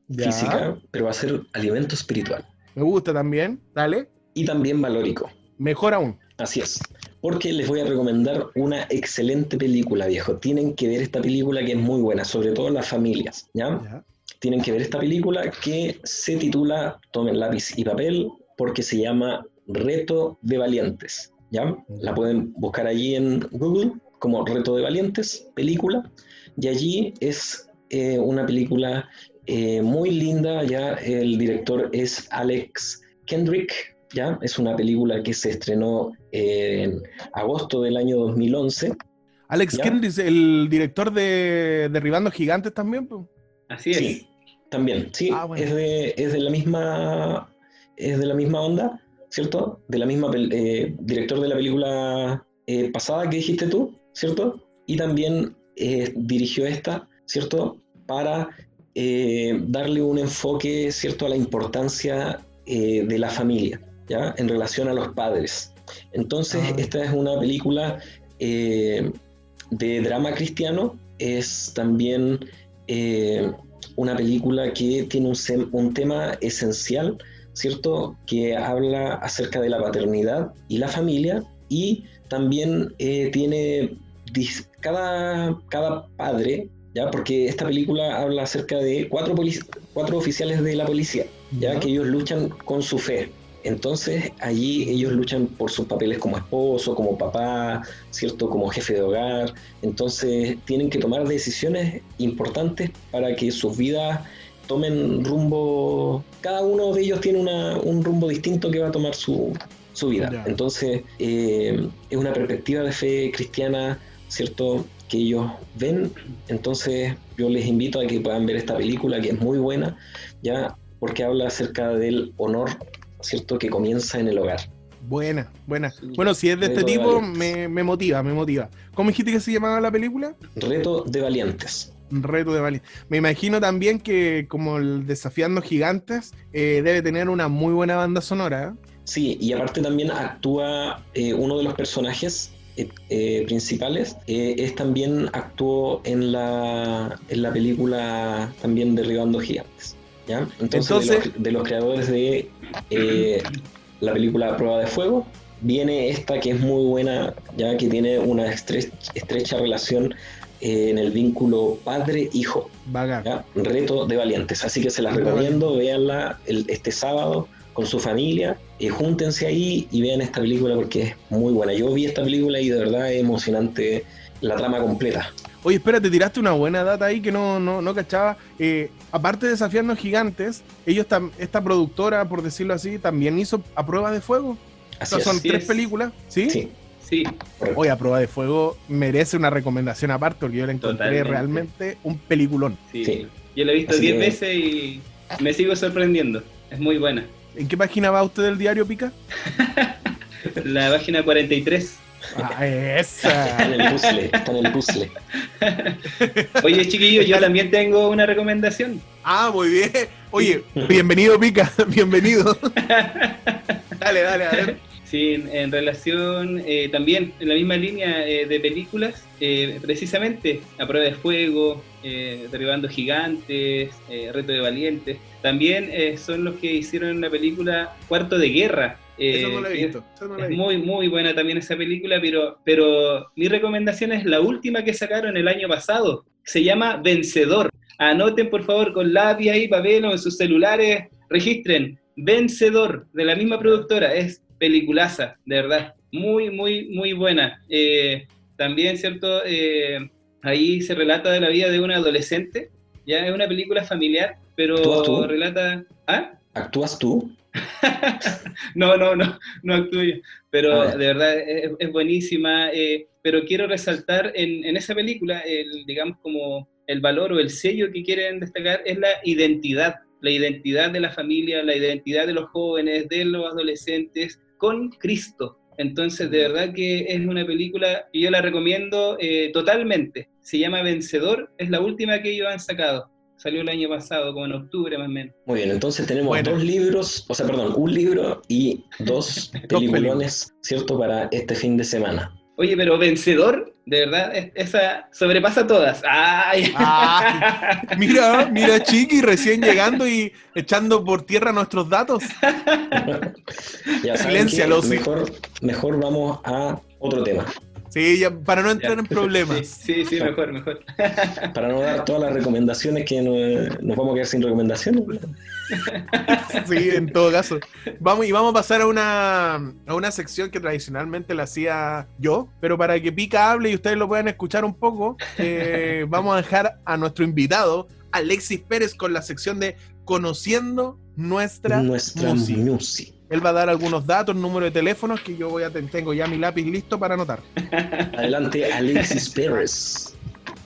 Ya. física, pero va a ser alimento espiritual Me gusta también. Dale. y también valórico. Mejor aún. Así es. Porque les voy a recomendar una excelente película, viejo. Tienen que ver esta película que es muy buena, sobre todo las familias, ¿ya? Ya. Tienen que ver esta película que se titula, tomen lápiz y papel, porque se llama Reto de Valientes, ¿ya? La pueden buscar allí en Google como Reto de Valientes, película, y allí es eh, una película eh, muy linda, ya el director es Alex Kendrick, ya es una película que se estrenó en agosto del año 2011, Alex Ya. Kendrick, el director de Derribando Gigantes también. Así es. Sí, también, sí, Ah, bueno. es, de, es de la misma es de la misma onda, ¿cierto? De la misma eh, director de la película eh, pasada que dijiste tú, ¿cierto? Y también eh, dirigió esta, ¿cierto? Para eh, darle un enfoque, ¿cierto? A la importancia de la familia, ¿ya? En relación a los padres. Entonces, Ah. esta es una película de drama cristiano, es también una película que tiene un, un tema esencial, ¿cierto? Que habla acerca de la paternidad y la familia y también eh, tiene cada, cada padre, ¿ya? Porque esta película habla acerca de cuatro, cuatro oficiales de la policía, ¿ya? Ya. Que ellos luchan con su fe. Entonces allí ellos luchan por sus papeles como esposo, como papá, ¿cierto? Como jefe de hogar. Entonces tienen que tomar decisiones importantes para que sus vidas tomen rumbo. Cada uno de ellos tiene una- un rumbo distinto que va a tomar su, su vida. Entonces eh, es una perspectiva de fe cristiana, ¿cierto? Que ellos ven. Entonces yo les invito a que puedan ver esta película que es muy buena, ya porque habla acerca del honor, ¿cierto? Que comienza en el hogar. Buena, buena. Bueno, si es de este de tipo, me, me motiva, me motiva. ¿Cómo dijiste que se llamaba la película? Reto de valientes. Reto de Valiente. Me imagino también que como el Desafiando Gigantes eh, debe tener una muy buena banda sonora. ¿eh? Sí, y aparte también actúa eh, uno de los personajes eh, principales, es también actuó en la, en la película también Derribando Gigantes. ¿ya? Entonces, Entonces- de, los, de los creadores de la película Prueba de Fuego, viene esta que es muy buena, ya que tiene una estre- estrecha relación en el vínculo padre-hijo. Reto de valientes. Así que se las recomiendo, véanla el- este sábado con su familia, eh, júntense ahí y vean esta película porque es muy buena. Yo vi esta película y de verdad es emocionante la trama completa. Oye, espera, te tiraste una buena data ahí que no, no, no cachaba. Eh, aparte de Desafiando Gigantes, ellos tam- esta productora, por decirlo así, también hizo A Prueba de Fuego. O Así sea, es. son Así tres es. películas, ¿sí? Sí, Sí, Hoy a prueba de fuego merece una recomendación aparte porque yo la encontré Totalmente. realmente un peliculón. sí. Sí. Yo la he visto Así 10 que- veces y me sigo sorprendiendo. Es muy buena. ¿En qué página va usted del diario Pica? La página 43. Ah, Está en esa. el puzzle, está en el puzzle. Oye, chiquillos, yo también tengo una recomendación. Ah, muy bien. Oye, bienvenido Pica, bienvenido. dale, dale, a ver. Sí, en, en relación eh, también en la misma línea eh, de películas, eh, precisamente A Prueba de Fuego, eh, Derribando Gigantes, eh, Reto de Valientes, también eh, son los que hicieron la película Cuarto de Guerra. eh, Eso no lo he visto. Eso no lo he Es visto. muy, muy buena también esa película, pero, pero mi recomendación es la última que sacaron el año pasado. Se llama Vencedor. Anoten por favor con lápiz ahí, papel o en sus celulares, registren. Vencedor, de la misma productora. Es peliculaza, de verdad. Muy, muy, muy buena. Eh, también, ¿cierto? Eh, ahí se relata de la vida de un adolescente. Ya es una película familiar, pero ¿Actúas tú? relata... ¿Ah? ¿Actúas tú? No, no, no, no actúo yo. Pero Ah, de verdad es, es buenísima. eh, pero quiero resaltar en, en esa película, el, digamos, como el valor o el sello que quieren destacar es la identidad. La identidad de la familia, la identidad de los jóvenes, de los adolescentes, con Cristo. Entonces, de verdad que es una película que yo la recomiendo eh, totalmente. Se llama Vencedor, es la última que ellos han sacado. Salió el año pasado, como en octubre más o menos. Muy bien, entonces tenemos Bueno. dos libros, o sea, perdón, un libro y dos peliculones, ¿cierto? Para este fin de semana. Oye, pero vencedor, de verdad, es- esa sobrepasa todas. ¡Ay! Ah, Mira, mira Chiqui recién llegando y echando por tierra nuestros datos. Sí. mejor, mejor vamos a otro tema, Sí, ya, para no entrar Ya. en problemas. sí, sí, mejor, mejor. para no dar todas las recomendaciones que nos, nos vamos a quedar sin recomendaciones. Sí, en todo caso. Vamos, y vamos a pasar a una, a una sección que tradicionalmente la hacía yo, pero para que Pica hable y ustedes lo puedan escuchar un poco, eh, vamos a dejar a nuestro invitado, Alexis Pérez, con la sección de Conociendo nuestra, Nuestra música. Él va a dar algunos datos, número de teléfonos que yo voy a tengo ya mi lápiz listo para anotar. Adelante, Alexis Pérez.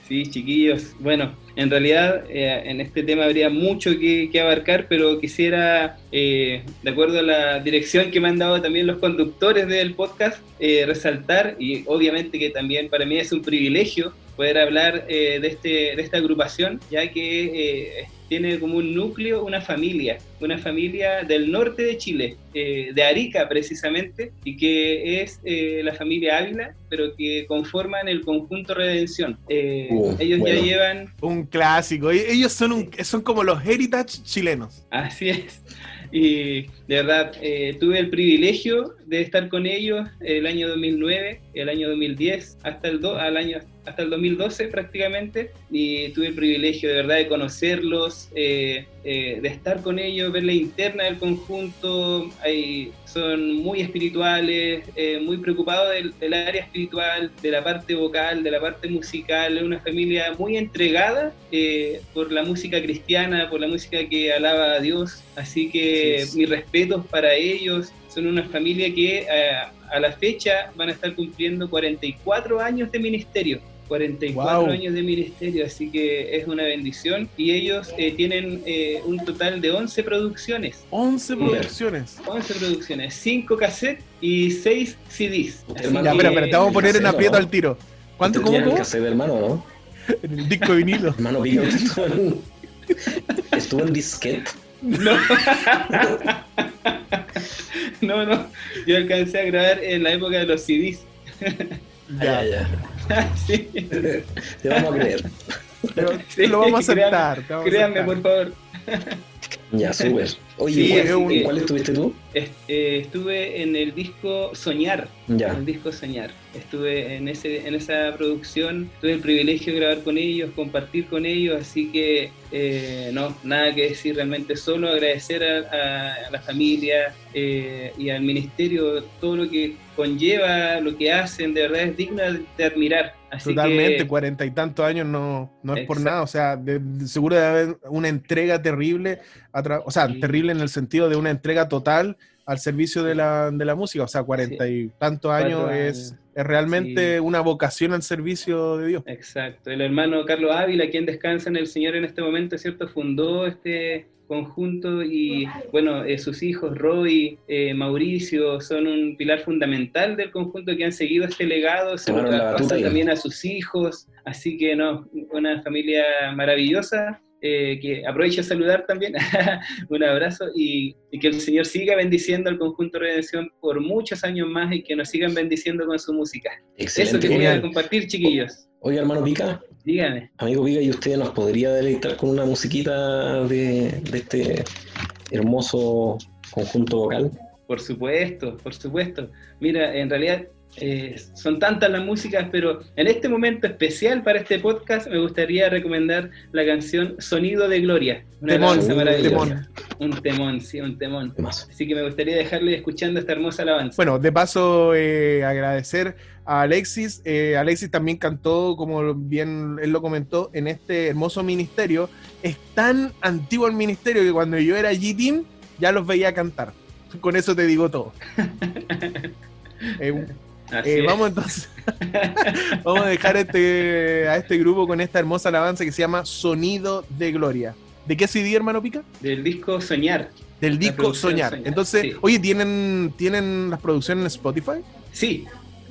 Sí, chiquillos. Bueno, en realidad eh, en este tema habría mucho que, que abarcar, pero quisiera, eh, de acuerdo a la dirección que me han dado también los conductores del podcast, eh, resaltar, y obviamente que también para mí es un privilegio poder hablar eh, de, este, de esta agrupación, ya que eh, tiene como un núcleo una familia, una familia del norte de Chile, eh, de Arica precisamente, y que es eh, la familia Ávila, pero que conforman el conjunto Redención. Eh, Uh, ellos bueno. ya llevan, Un clásico. Ellos son, un, son como los heritage chilenos. así es, y de verdad eh, tuve el privilegio de estar con ellos el año 2009, el año 2010, hasta el, do- al año, hasta el 2012 prácticamente, y tuve el privilegio de verdad de conocerlos, eh, eh, de estar con ellos, ver la interna del conjunto, hay, son muy espirituales, eh, muy preocupados del, del área espiritual, de la parte vocal, de la parte musical, es una familia muy entregada eh, por la música cristiana, por la música que alaba a Dios, así que es. mis respetos para ellos, son una familia que eh, a la fecha van a estar cumpliendo 44 años de ministerio. 44 Wow. años de ministerio, así que es una bendición. Y ellos eh, tienen eh, un total de 11 producciones. 11 Bien. producciones. 11 producciones, 5 cassettes y 6 CDs. Hermano, Ya, espera, espera, te vamos a poner en aprieto ¿no? al tiro. ¿Cuánto, cómo, el cómo? cassette, hermano, ¿no? En el disco de vinilo. Hermano, en, estuvo en disquete. No. no, no. Yo alcancé a grabar en la época de los CDs. Ya, Ya, sí. Te vamos a creer. Pero Sí, lo vamos a aceptar. te vamos a Créanme, aceptar. por favor. Ya, súper. Oye, Sí, ¿cuál- así ¿en que- cuál estuviste tú? Est- eh, estuve en el disco Soñar. Ya. El disco Soñar. Estuve en, ese, en esa producción, tuve el privilegio de grabar con ellos, compartir con ellos, así que eh, no, nada que decir, realmente solo agradecer a, a- a la familia eh, y al ministerio todo lo que conlleva, lo que hacen, de verdad es digno de, de admirar. Así Totalmente, cuarenta y tantos años no, no es por nada, o sea, de- de- seguro de haber una entrega terrible, o sea, Sí. terrible en el sentido de una entrega total al servicio de la, de la música. O sea, cuarenta y tantos años, es, es realmente una vocación al servicio de Dios. Exacto. El hermano Carlos Ávila, quien descansa en el Señor en este momento, ¿cierto? Fundó este conjunto y, bueno, eh, sus hijos, Roy, eh, Mauricio, son un pilar fundamental del conjunto que han seguido este legado, se lo ahí. también a sus hijos, así que, no, una familia maravillosa. eh, que aprovecho a saludar también, un abrazo y, y que el Señor siga bendiciendo al conjunto Redención por muchos años más y que nos sigan bendiciendo con su música. Eso Excelente. que quería compartir, chiquillos. Oiga, hermano Pica, Dígame. amigo Pica, ¿y usted nos podría deleitar con una musiquita de, de este hermoso conjunto vocal? Por supuesto, por supuesto. Mira, en realidad eh, son tantas las músicas, pero en este momento especial para este podcast me gustaría recomendar la canción Sonido de Gloria. Una Temón, alabanza maravillosa. temón. Un temón, sí, un temón. Así que me gustaría dejarle escuchando esta hermosa alabanza. Bueno, de paso, eh, agradecer a Alexis. Eh, Alexis también cantó, como bien él lo comentó, en este hermoso ministerio. Es tan antiguo el ministerio que cuando yo era G-Team ya los veía cantar. Con eso te digo todo. Eh, vamos entonces. vamos a dejar este, a este grupo con esta hermosa alabanza que se llama Sonido de Gloria. ¿De qué CD, hermano Pica? Del disco Soñar. Del disco Soñar. Soñar, Entonces, sí. oye, ¿tienen, ¿tienen las producciones en Spotify? Sí,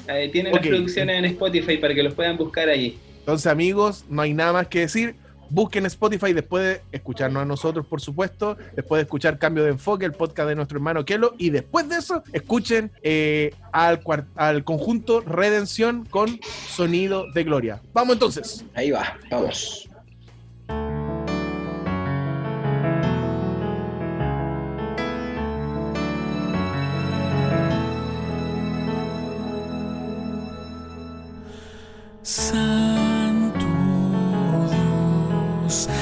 eh, tienen las producciones en Spotify para que los puedan buscar allí. Entonces, amigos, no hay nada más que decir. Busquen Spotify después de escucharnos a nosotros, por supuesto. Después de escuchar Cambio de Enfoque, el podcast de nuestro hermano Kelo. Y después de eso, escuchen eh, al, al conjunto Redención con Sonido de Gloria. Vamos entonces. Ahí va, vamos. Dios,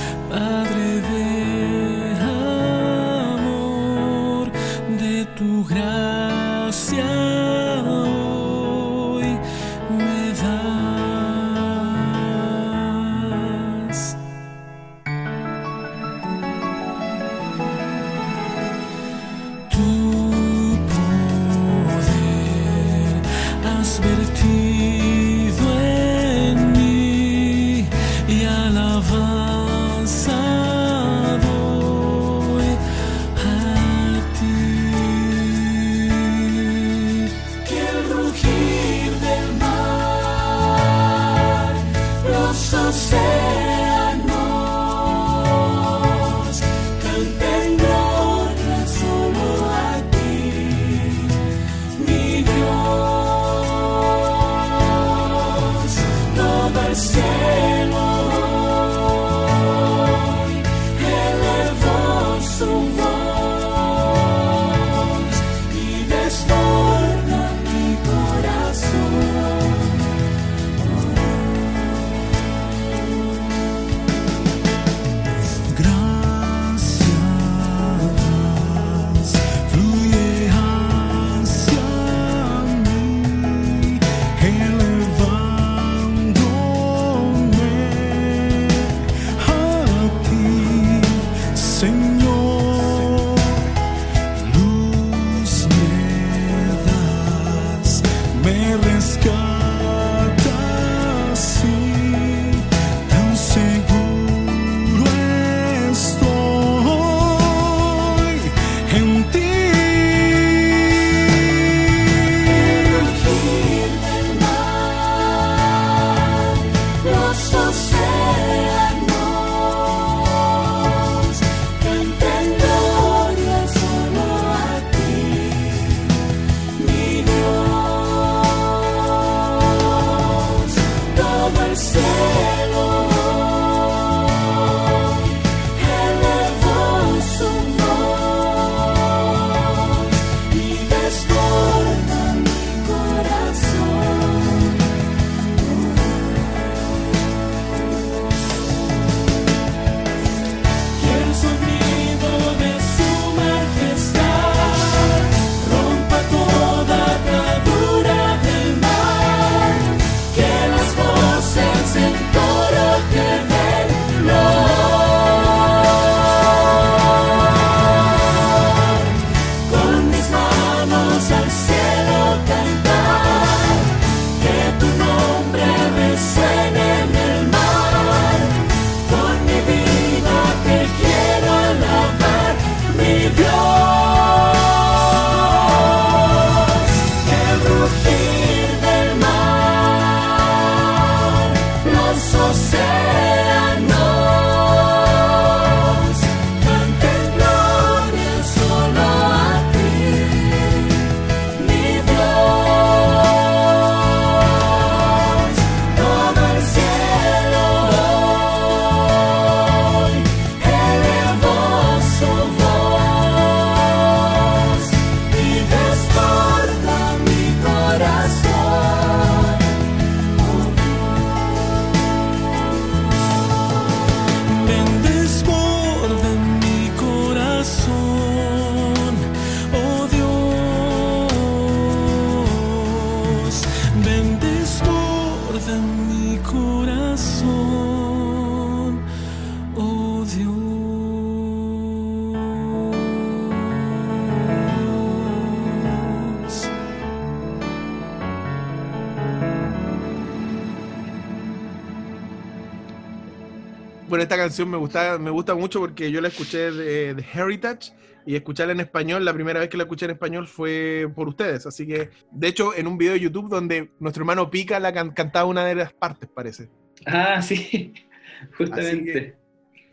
canción me gusta, me gusta mucho porque yo la escuché de, de Heritage y escucharla en español, la primera vez que la escuché en español fue por ustedes. Así que, de hecho, en un video de YouTube donde nuestro hermano Pica la can- cantaba una de las partes, parece. Ah, sí, justamente. Así que-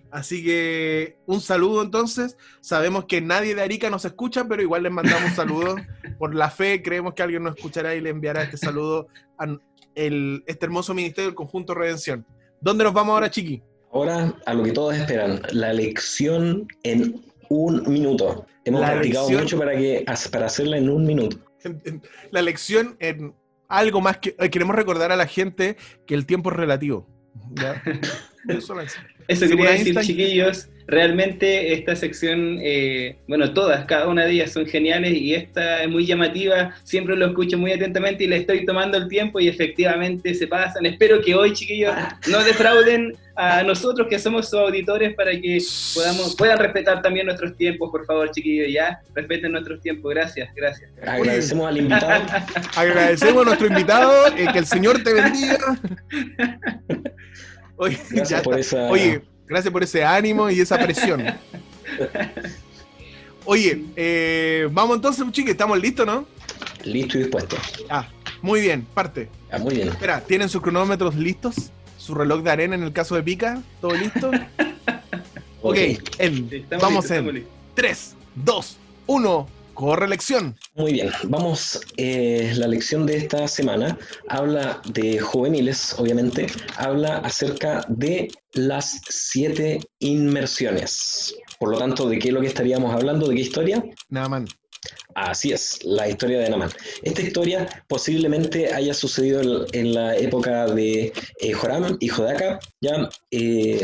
Así que un saludo entonces. Sabemos que nadie de Arica nos escucha, pero igual les mandamos saludos. Por la fe, creemos que alguien nos escuchará y le enviará este saludo a el, este hermoso ministerio del conjunto Redención. ¿Dónde nos vamos ahora, Chiqui? Ahora, a lo que todos esperan, la lección en un minuto. Hemos La practicado lección- mucho para, que, para hacerla en un minuto. en- en la lección en algo más que eh, queremos recordar a la gente que el tiempo es relativo. ¿ya? Eso es. Eso quería decir, Einstein- chiquillos. Realmente esta sección, eh, bueno, todas, cada una de ellas son geniales y esta es muy llamativa. Siempre lo escucho muy atentamente y le estoy tomando el tiempo y efectivamente se pasan. Espero que hoy, chiquillos, no defrauden a nosotros que somos sus auditores para que podamos, puedan respetar también nuestros tiempos, por favor, chiquillos, ya. Respeten nuestros tiempos. Gracias, gracias. Agradecemos al invitado. Agradecemos a nuestro invitado, eh, que el Señor te bendiga. Oye, Gracias por esa. Oye, gracias por ese ánimo y esa presión. Oye, eh, vamos entonces, chiqui, estamos listos, ¿no? Listo y dispuesto. Ah, muy bien, parte. Ah, muy bien. Espera, ¿tienen sus cronómetros listos? ¿Su reloj de arena en el caso de Pica? ¿Todo listo? ok, en, Sí, estamos vamos listos, en estamos listos. 3, 2, 1, corre lección. Muy bien, vamos, eh, la lección de esta semana habla de juveniles, obviamente, habla acerca de las siete inmersiones. Por lo tanto, ¿de qué es lo que estaríamos hablando? ¿De qué historia? Nada más. Así es, la historia de Naamán. Esta historia posiblemente haya sucedido en, la época de eh, Joram y Jodaka, ¿ya? Eh,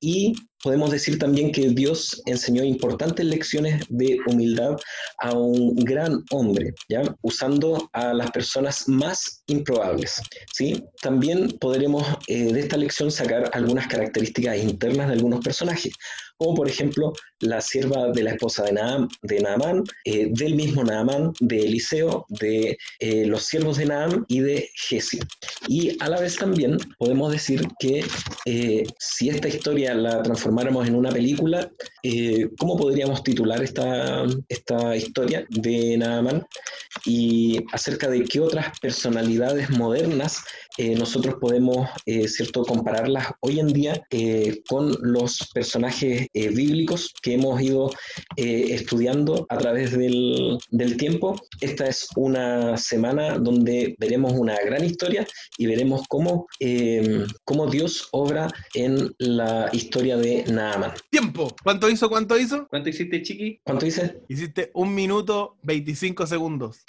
y podemos decir también que Dios enseñó importantes lecciones de humildad a un gran hombre, ¿ya? Usando a las personas más improbables, ¿sí? También podremos eh, de esta lección sacar algunas características internas de algunos personajes, como por ejemplo la sierva de la esposa de, Naam, de Naamán, eh, del mismo Naamán, de Eliseo, de eh, los siervos de Naam y de Jesi. Y a la vez también podemos decir que eh, si esta historia la transformáramos en una película, ¿cómo podríamos titular esta, esta historia de Naamán? Y acerca de qué otras personalidades modernas nosotros podemos, ¿cierto?, compararlas hoy en día con los personajes bíblicos que hemos ido eh, estudiando a través del, del tiempo. Esta es una semana donde veremos una gran historia y veremos cómo, eh, cómo Dios obra en la historia de Naaman. Tiempo. ¿Cuánto hizo? ¿Cuánto hizo? ¿Cuánto hiciste, chiqui? ¿Cuánto dice? Hiciste un minuto 25 segundos.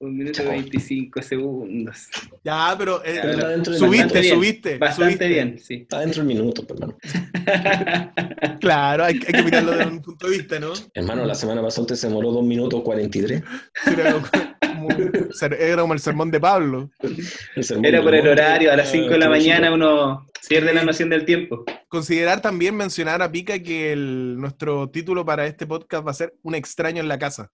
Un minuto Chao. 25 segundos. Ya, pero eh, Pero está dentro de subiste, bien, subiste. Bastante subiste. bien, sí. Está dentro del minuto, hermano. Claro, hay, hay que mirarlo desde un punto de vista, ¿no? Hermano, la semana pasada usted se demoró 2 minutos 43. Era como, era como el sermón de Pablo. El sermón Era por el horario, a las 5 de la mañana uno pierde la noción del tiempo. Considerar también mencionar a Pica que el- nuestro título para este podcast va a ser Un extraño en la casa.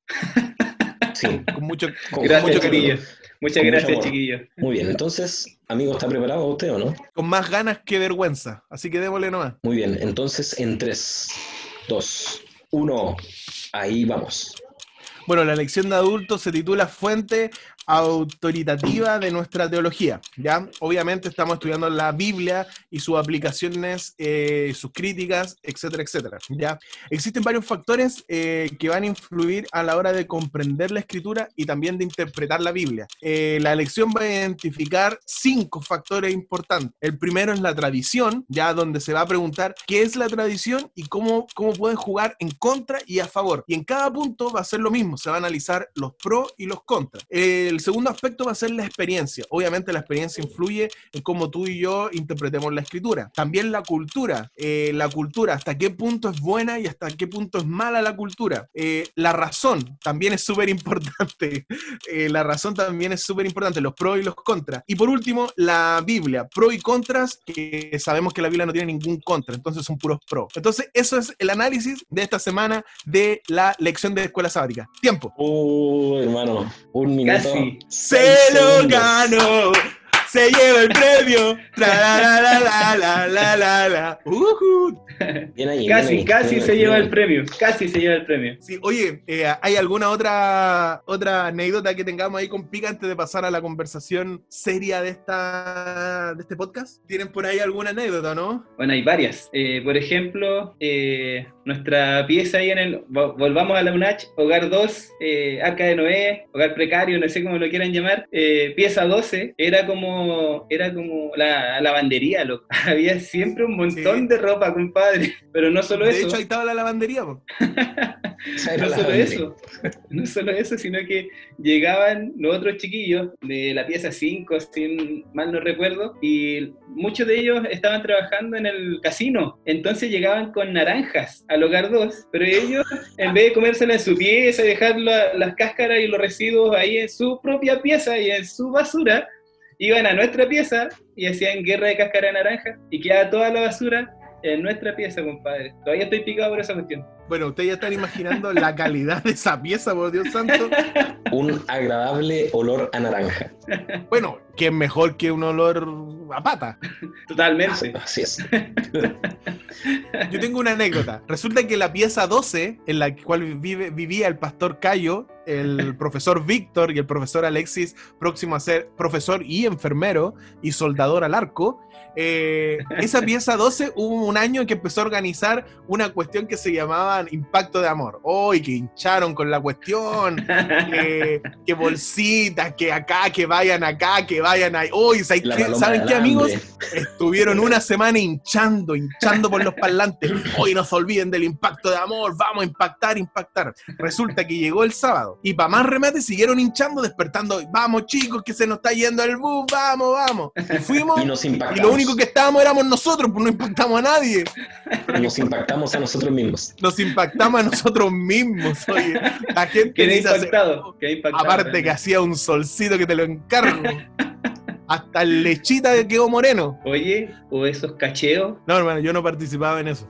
Sí, Con mucho, con Gracias, mucho cariño. chiquillos. Muchas Con gracias, chiquillos. Muy bien, entonces, amigo, ¿está preparado usted o no? con más ganas que vergüenza. Así que démosle nomás. Muy bien, entonces en 3, 2, 1, ahí vamos. Bueno, la lección de adultos se titula Fuente autoritativa de nuestra teología. ¿ya? Obviamente estamos estudiando la Biblia y sus aplicaciones, eh, sus críticas, etcétera, etcétera. ¿ya? Existen varios factores eh, que van a influir a la hora de comprender la escritura y también de interpretar la Biblia. Eh, la lección va a identificar cinco factores importantes. El primero es la tradición, ya donde se va a preguntar qué es la tradición y cómo, cómo pueden jugar en contra y a favor. Y en cada punto va a ser lo mismo, se va a analizar los pros y los contras. El segundo aspecto va a ser la experiencia. Obviamente la experiencia influye en cómo tú y yo interpretemos la escritura. También la cultura, eh, la cultura, hasta qué punto es buena y hasta qué punto es mala la cultura. Eh, la razón también es súper importante. Eh, la razón también es súper importante, los pros y los contras. Y por último, la Biblia, pros y contras, que sabemos que la Biblia no tiene ningún contra, entonces son puros pros. Entonces, eso es el análisis de esta semana de la lección de escuela sabática. Tiempo. Uh, hermano, un minuto. Casi. Se lo ganó, se lleva el premio. La, la, la, la, la, la, la. Ujú. Bien ahí, Casi, ahí, casi bien se ahí, lleva el premio. Casi se lleva el premio. Sí, oye, eh, ¿hay alguna otra, otra anécdota que tengamos ahí con Pica antes de pasar a la conversación seria de, esta, de este podcast? ¿Tienen por ahí alguna anécdota, no? Bueno, hay varias. Eh, por ejemplo, eh, nuestra pieza ahí en el. vo- Volvamos a la UNACH, Hogar 2, eh, Arca de Noé, Hogar Precario, no sé cómo lo quieran llamar. eh, pieza 12, era como, era como la lavandería, loco. Había siempre un montón Sí. de ropa, compadre. Pero no solo de eso. hecho, ahí estaba la lavandería. po. No solo eso, no solo eso, sino que llegaban los otros chiquillos de la pieza 5, si mal no recuerdo, y muchos de ellos estaban trabajando en el casino, entonces llegaban con naranjas al hogar 2, pero ellos, en vez de comérselas en su pieza y dejar la- las cáscaras y los residuos ahí en su propia pieza y en su basura, iban a nuestra pieza y hacían guerra de cáscara de naranja y quedaba toda la basura en nuestra pieza, compadre. Todavía estoy picado por esa cuestión. Bueno, ustedes ya están imaginando la calidad de esa pieza, por Dios santo. Un agradable olor a naranja. Bueno, que es mejor que un olor a pata. Totalmente. Así es. Yo tengo una anécdota. Resulta que la pieza 12, en la cual vive- vivía el pastor Cayo, el profesor Víctor y el profesor Alexis, próximo a ser profesor y enfermero y soldador al arco, eh, esa pieza 12 hubo un año en que empezó a organizar una cuestión que se llamaba Impacto de Amor. ¡Uy, que hincharon con la cuestión! que, que bolsitas, que acá, que vayan acá, que vayan ahí. Uy, ¿saben qué, paloma ¿saben de qué, amigos? Estuvieron una semana hinchando, hinchando por los parlantes. Hoy no se olviden del impacto de amor, vamos a impactar, impactar. Resulta que llegó el sábado y para más remate siguieron hinchando, despertando. Vamos chicos, que se nos está yendo el bus, vamos, vamos. Y fuimos Y nos y impactamos. lo único que estábamos éramos nosotros, pues no impactamos a nadie. Nos impactamos a nosotros mismos. Nos impactamos a nosotros mismos. Oye, la gente Quedé hace- impactado. Impactado Aparte que hacía un solcito que te lo encargo. Hasta el lechita quedó moreno. Oye, o esos cacheos. No, hermano, yo no participaba en eso.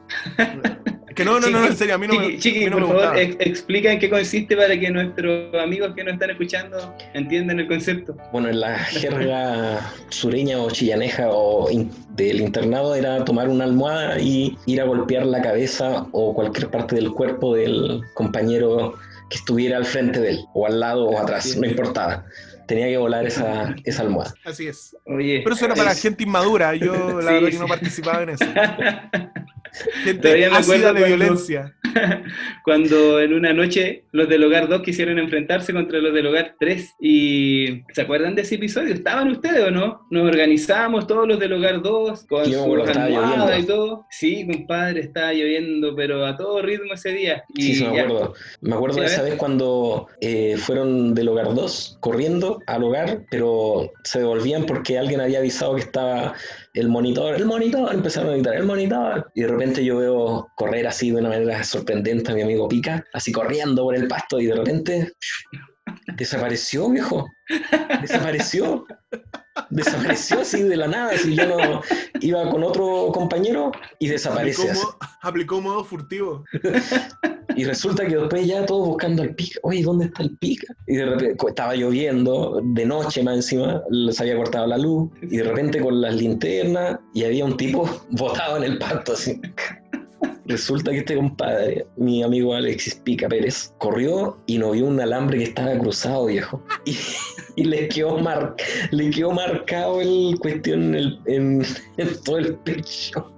Que no, no, no, no, en serio, a mí no me, Chiqui, no por me favor, ex- explica en qué consiste para que nuestros amigos que nos están escuchando entiendan el concepto. Bueno, en la jerga sureña o chillaneja o in- del internado era tomar una almohada y ir a golpear la cabeza o cualquier parte del cuerpo del compañero que estuviera al frente de él, o al lado o atrás, Sí. no importaba. Tenía que volar esa, esa almohada. Así es. Oye, Pero eso era para Es- gente inmadura. Yo, la Sí, verdad, que sí. no participaba en eso. Gente Todavía me acuerdo de cuando- violencia. cuando en una noche los del hogar 2 quisieron enfrentarse contra los del hogar 3 y ¿se acuerdan de ese episodio? ¿Estaban ustedes o no? Nos organizamos todos los del hogar 2 con almohadas lloviendo. y todo. Sí, compadre, estaba lloviendo, pero a todo ritmo ese día. Y Sí, sí, me ya, acuerdo. Me acuerdo de esa vez cuando eh, fueron del hogar 2 corriendo al hogar, pero se devolvían porque alguien había avisado que estaba el monitor, el monitor, empezaron a gritar, el monitor. Y de repente yo veo correr así de una manera sorprendente a mi amigo Pica, así corriendo por el pasto y de repente desapareció, viejo. Desapareció. Desapareció así de la nada, así yo no iba con otro compañero y desaparece Aplicó, aplicó modo furtivo. Y resulta que después ya todos buscando al pica. Oye, ¿dónde está el pica? Y de repente estaba lloviendo, de noche más encima, les había cortado la luz. Y de repente con las linternas, y había un tipo botado en el pasto así. Resulta que este compadre, mi amigo Alexis Pica Pérez, corrió y no vio un alambre que estaba cruzado, viejo. Y, y le, quedó mar- le quedó marcado el cuestión en, el- en- en todo el pecho.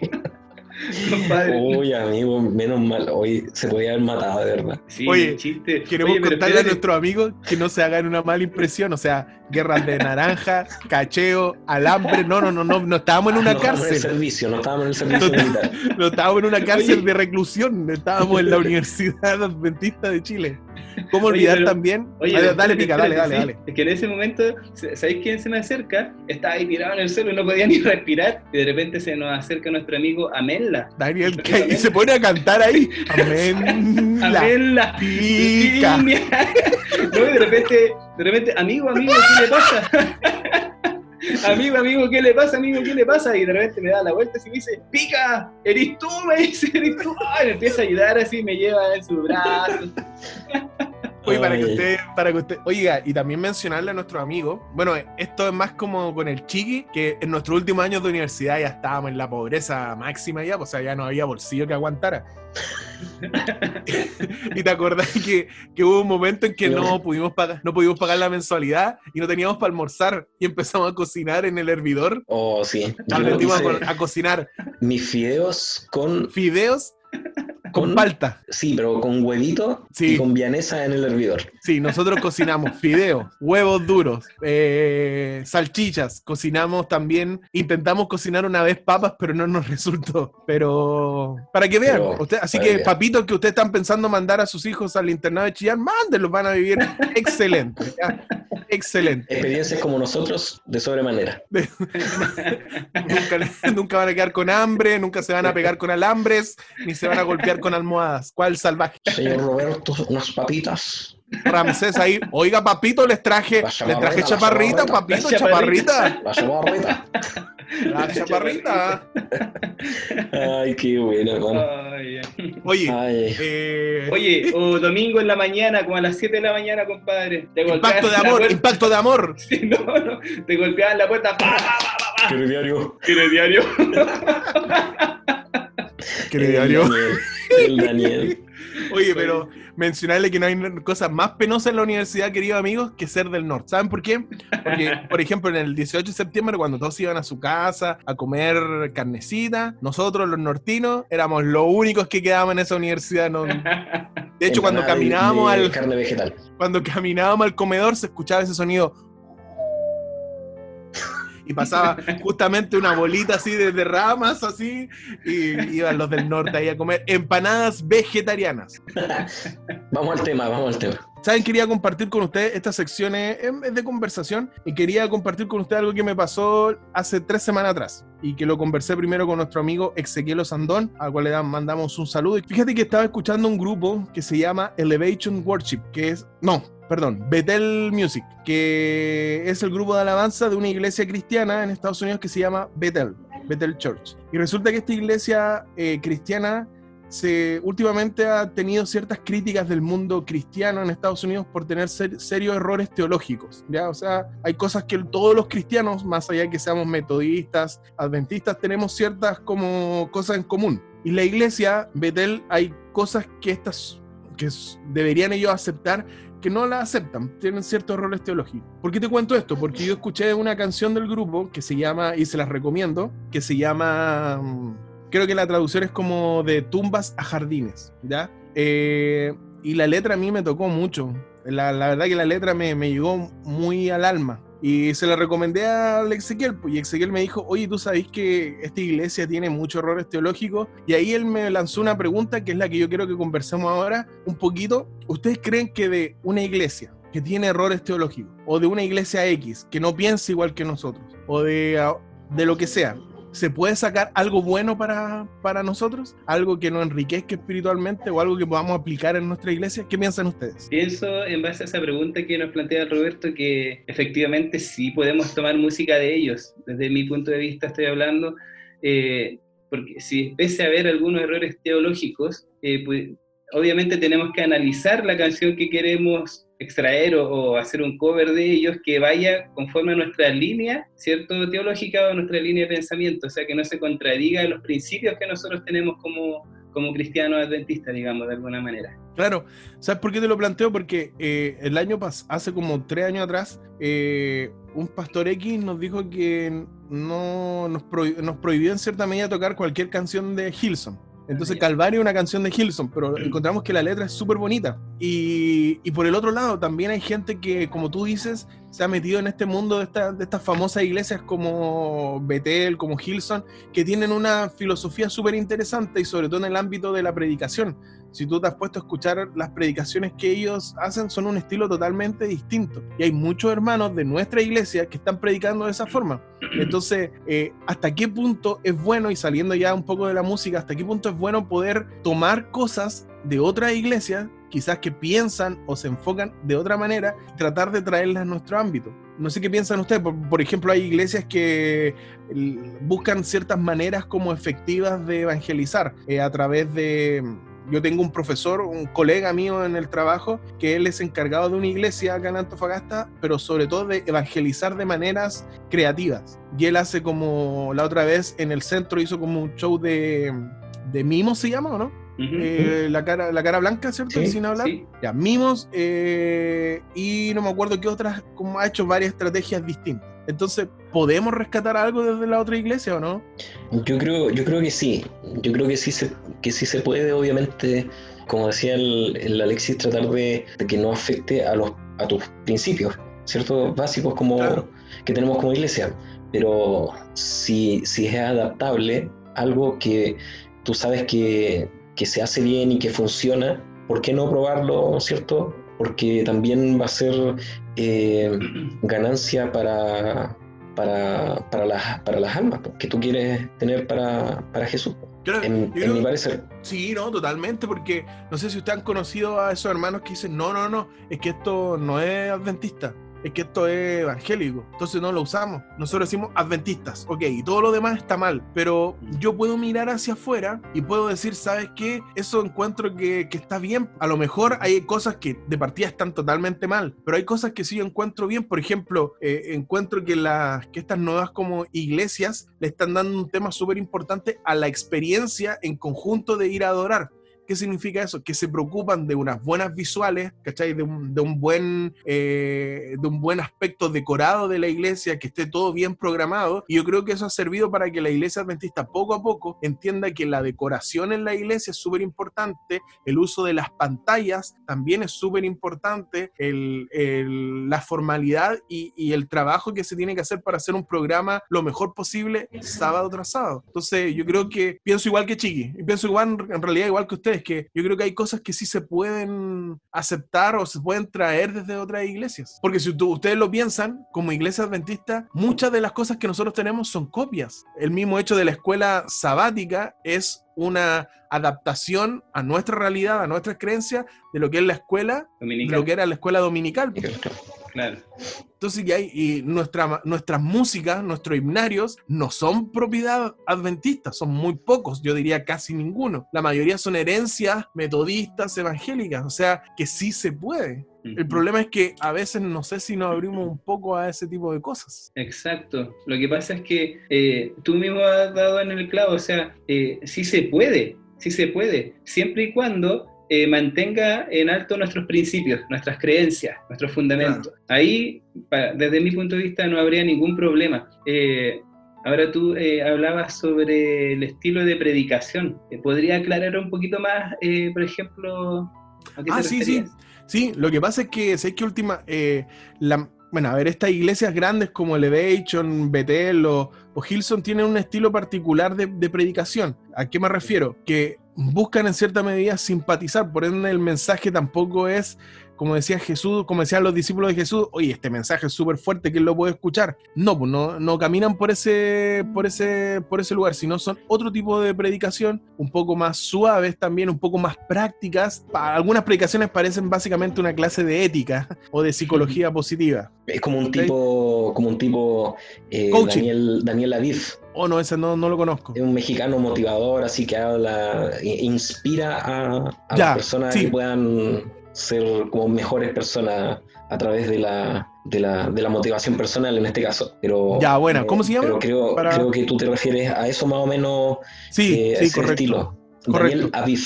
Uy, amigo, menos mal. Hoy se podía haber matado, de verdad. Sí, Oye, chiste. Queremos Oye, contarle a nuestros amigos que no se hagan una mala impresión. O sea, guerras de naranja, cacheo, alambre. No, no, no, no. No estábamos en una no estábamos en el cárcel. servicio, no estábamos en el servicio militar. No estábamos en una cárcel Oye. de reclusión. Estábamos en la Universidad Adventista de Chile. ¿Cómo Oye, olvidar pero- también? Oye, dale, pica, dale, dale, sí. dale. Es que en ese momento, ¿sabéis quién se me acerca? Estaba ahí tirado en el suelo y no podía ni respirar. Y de repente se nos acerca nuestro amigo Amelda. Daniel, que- y se pone a cantar ahí. Amén. la Amelda. pica. No, y de repente, de repente, amigo, amigo, ¿qué le pasa? Amigo, amigo, ¿qué le pasa, amigo? ¿Qué le pasa? Y de repente me da la vuelta y me dice, pica, eres tú, me dice, eres tú. Ay, me empieza a ayudar así, me lleva en su brazo. Oye, para que usted, para que usted, oiga, y también mencionarle a nuestros amigos, bueno, esto es más como con el Chiqui, que en nuestros últimos años de universidad ya estábamos en la pobreza máxima ya, pues, o sea, ya no había bolsillo que aguantara. y te acordás que, que hubo un momento en que no pudimos pagar, no pudimos pagar la mensualidad y no teníamos para almorzar y empezamos a cocinar en el hervidor. Oh, sí. Aprendimos a cocinar mis fideos con, fideos con con palta. sí, pero con huevito Sí. y con vianesa en el hervidor. Sí, nosotros cocinamos fideos, huevos duros, eh, salchichas, cocinamos también, intentamos cocinar una vez papas, pero no nos resultó. Pero para que vean, Pero, usted, así que vean. papitos que ustedes están pensando mandar a sus hijos al internado de Chillán, mándenlos, van a vivir excelente, ¿ya? excelente. Experiencias como nosotros de sobremanera. Nunca, nunca van a quedar con hambre, nunca se van a pegar con alambres, ni se van a golpear con almohadas. ¿Cuál salvaje? Señor Roberto, unas papitas. Ramsés ahí, oiga papito, les traje, les traje chaparrita, la papito, La chaparrita. La chaparrita. La chaparrita. Ay, qué bueno, hermano. Ay. Oye, Ay, eh, Oye, o domingo en la mañana, como a las 7 de la mañana, compadre. Te impacto de amor, impacto de amor. Sí, no, no, te golpeaban la puerta. ¡pa, pa, pa, pa, pa! qué diario. ¿Quieres diario? El diario. Daniel, El Daniel. Oye, pero mencionarle que no hay cosas más penosas en la universidad, queridos amigos, que ser del norte. ¿Saben por qué? Porque, por ejemplo, en el 18 de septiembre, cuando todos iban a su casa a comer carnecita, nosotros los nortinos éramos los únicos que quedábamos en esa universidad. no- De hecho, cuando caminábamos de al, carne vegetal. cuando caminábamos al comedor se escuchaba ese sonido. Y pasaba justamente una bolita así de, de ramas, así, y iban los del norte ahí a comer empanadas vegetarianas. Vamos al tema, vamos al tema. ¿Saben? Quería compartir con ustedes estas secciones es es de conversación y quería compartir con ustedes algo que me pasó hace tres semanas atrás y que lo conversé primero con nuestro amigo Ezequiel Sandón, al cual le mandamos un saludo. Fíjate que estaba escuchando un grupo que se llama Elevation Worship, que es, no, perdón, Bethel Music, que es el grupo de alabanza de una iglesia cristiana en Estados Unidos que se llama Bethel, Bethel Church. Y resulta que esta iglesia eh, cristiana se últimamente ha tenido ciertas críticas del mundo cristiano en Estados Unidos por tener ser- serios errores teológicos, ¿ya? O sea, hay cosas que todos los cristianos, más allá de que seamos metodistas, adventistas, tenemos ciertas como cosas en común. Y la iglesia, Betel, hay cosas que estas que deberían ellos aceptar que no la aceptan, tienen ciertos errores teológicos. ¿Por qué te cuento esto? Porque yo escuché una canción del grupo que se llama, y se las recomiendo, que se llama, mm, creo que la traducción es como de tumbas a jardines, ¿ya? Eh, y la letra a mí me tocó mucho. La, la verdad que la letra me, me llegó muy al alma. Y se la recomendé al Ezequiel, pues, y Ezequiel me dijo, oye, tú sabes que esta iglesia tiene muchos errores teológicos, y ahí él me lanzó una pregunta que es la que yo quiero que conversemos ahora un poquito. ¿Ustedes creen que de una iglesia que tiene errores teológicos, o de una iglesia X que no piensa igual que nosotros, o de, ah, de lo que sea, ¿se puede sacar algo bueno para, para nosotros? ¿Algo que nos enriquezca espiritualmente o algo que podamos aplicar en nuestra iglesia? ¿Qué piensan ustedes? Pienso en base a esa pregunta que nos plantea Roberto que efectivamente sí podemos tomar música de ellos. Desde mi punto de vista estoy hablando, eh, porque si pese a haber algunos errores teológicos, eh, pues, obviamente tenemos que analizar la canción que queremos extraer o, hacer un cover de ellos que vaya conforme a nuestra línea, ¿cierto? Teológica o nuestra línea de pensamiento, o sea, que no se contradiga los principios que nosotros tenemos como, como cristianos adventistas, digamos, de alguna manera. Claro, ¿sabes por qué te lo planteo? Porque eh, el año pasado, hace como tres años atrás, eh, un pastor X nos dijo que no nos, prohi- nos prohibió en cierta medida tocar cualquier canción de Hilson. Entonces. Calvario es una canción de Hilson, pero encontramos que la letra es súper bonita. Y, y por el otro lado, también hay gente que, como tú dices, se ha metido en este mundo de, esta- de estas famosas iglesias como Betel, como Hilson, que tienen una filosofía súper interesante y sobre todo en el ámbito de la predicación. Si tú te has puesto a escuchar las predicaciones que ellos hacen, son un estilo totalmente distinto. Y hay muchos hermanos de nuestra iglesia que están predicando de esa forma. Entonces, eh, ¿hasta qué punto es bueno, y saliendo ya un poco de la música, hasta qué punto es bueno poder tomar cosas de otra iglesia, quizás que piensan o se enfocan de otra manera, tratar de traerlas a nuestro ámbito? No sé qué piensan ustedes. Por, por ejemplo, hay iglesias que el, buscan ciertas maneras como efectivas de evangelizar eh, a través de yo tengo un profesor, un colega mío en el trabajo, que él es encargado de una iglesia acá en Antofagasta, pero sobre todo de evangelizar de maneras creativas. Y él hace como la otra vez en el centro hizo como un show de, de mimos, se llama, ¿o no? Eh, la, cara, la cara blanca, ¿cierto? Sí, Sin hablar. sí. Ya, mimos eh, y no me acuerdo qué otras, como ha hecho varias estrategias distintas. Entonces, ¿podemos rescatar algo desde la otra iglesia o no? Yo creo, yo creo que sí, yo creo que sí se, que sí se puede, obviamente, como decía el, el Alexis, tratar de, de que no afecte a, los, a tus principios, ¿cierto? Básicos como Claro. que tenemos como iglesia. Pero si, si es adaptable, algo que tú sabes que, que se hace bien y que funciona, ¿por qué no probarlo, ¿cierto? Porque también va a ser eh, ganancia para, para, para, las, para las almas pues, que tú quieres tener para, para Jesús, Creo- en, mi parecer. Sí, no, totalmente, porque no sé si ustedes han conocido a esos hermanos que dicen, no, no, no, es que esto no es adventista, es que esto es evangélico, entonces no lo usamos. Nosotros decimos adventistas, ok, y todo lo demás está mal, pero yo puedo mirar hacia afuera y puedo decir, ¿sabes qué? Eso encuentro que, que está bien. A lo mejor hay cosas que de partida están totalmente mal, pero hay cosas que sí encuentro bien. Por ejemplo, eh, encuentro que, las, que estas nuevas como iglesias le están dando un tema súper importante a la experiencia en conjunto de ir a adorar. ¿Qué significa eso? Que se preocupan de unas buenas visuales, ¿cachai? De un, buen, eh, de un buen aspecto decorado de la iglesia, que esté todo bien programado. Y yo creo que eso ha servido para que la iglesia adventista poco a poco entienda que la decoración en la iglesia es súper importante, el uso de las pantallas también es súper importante, la formalidad y, el trabajo que se tiene que hacer para hacer un programa lo mejor posible sábado tras sábado. Entonces yo creo que pienso igual que Chiqui, pienso igual, en realidad igual que ustedes, que yo creo que hay cosas que sí se pueden aceptar o se pueden traer desde otras iglesias. Porque si ustedes lo piensan, como iglesia adventista, muchas de las cosas que nosotros tenemos son copias. El mismo hecho de la escuela sabática es una adaptación a nuestra realidad, a nuestras creencias, de lo que es la escuela, de lo que era la escuela dominical. Claro. Entonces, ya hay, y nuestra, nuestras músicas, nuestros himnarios, no son propiedad adventista, son muy pocos, yo diría casi ninguno. La mayoría son herencias metodistas, evangélicas, o sea, que sí se puede. El problema es que a veces no sé si nos abrimos un poco a ese tipo de cosas. Exacto. Lo que pasa es que eh, tú mismo has dado en el clavo, o sea, eh, sí se puede, sí se puede, siempre y cuando eh, mantenga en alto nuestros principios, nuestras creencias, nuestros fundamentos. Ahí, desde mi punto de vista, no habría ningún problema. Eh, ahora tú eh, hablabas sobre el estilo de predicación. ¿Podría aclarar un poquito más, por ejemplo? a qué Ah, sí, referías? Sí, lo que pasa es que, sé que última, la, bueno, a ver, estas iglesias grandes como Elevation, Bethel o, o Hillsong tienen un estilo particular de, de predicación. ¿A qué me refiero? Que buscan en cierta medida simpatizar, por ende el mensaje tampoco es, como decía Jesús, como decían los discípulos de Jesús, oye, este mensaje es súper fuerte, ¿quién lo puede escuchar? No, pues no, no caminan por ese, por, ese, por ese lugar, sino son otro tipo de predicación, un poco más suaves también, un poco más prácticas. Algunas predicaciones parecen básicamente una clase de ética o de psicología positiva. Es como un tipo, como un tipo eh, Coaching. Daniel, Daniel Aviv, O no, ese no, no lo conozco. es un mexicano motivador, así que habla, inspira a, a Ya, las personas sí. que puedan ser como mejores personas a través de la, de la, de la motivación personal en este caso. Pero, Ya, buena. ¿Cómo se llama? Pero creo, Para- creo que tú te refieres a eso más o menos, Sí, eh, sí, ese correcto. estilo. Correcto. Daniel Aviv.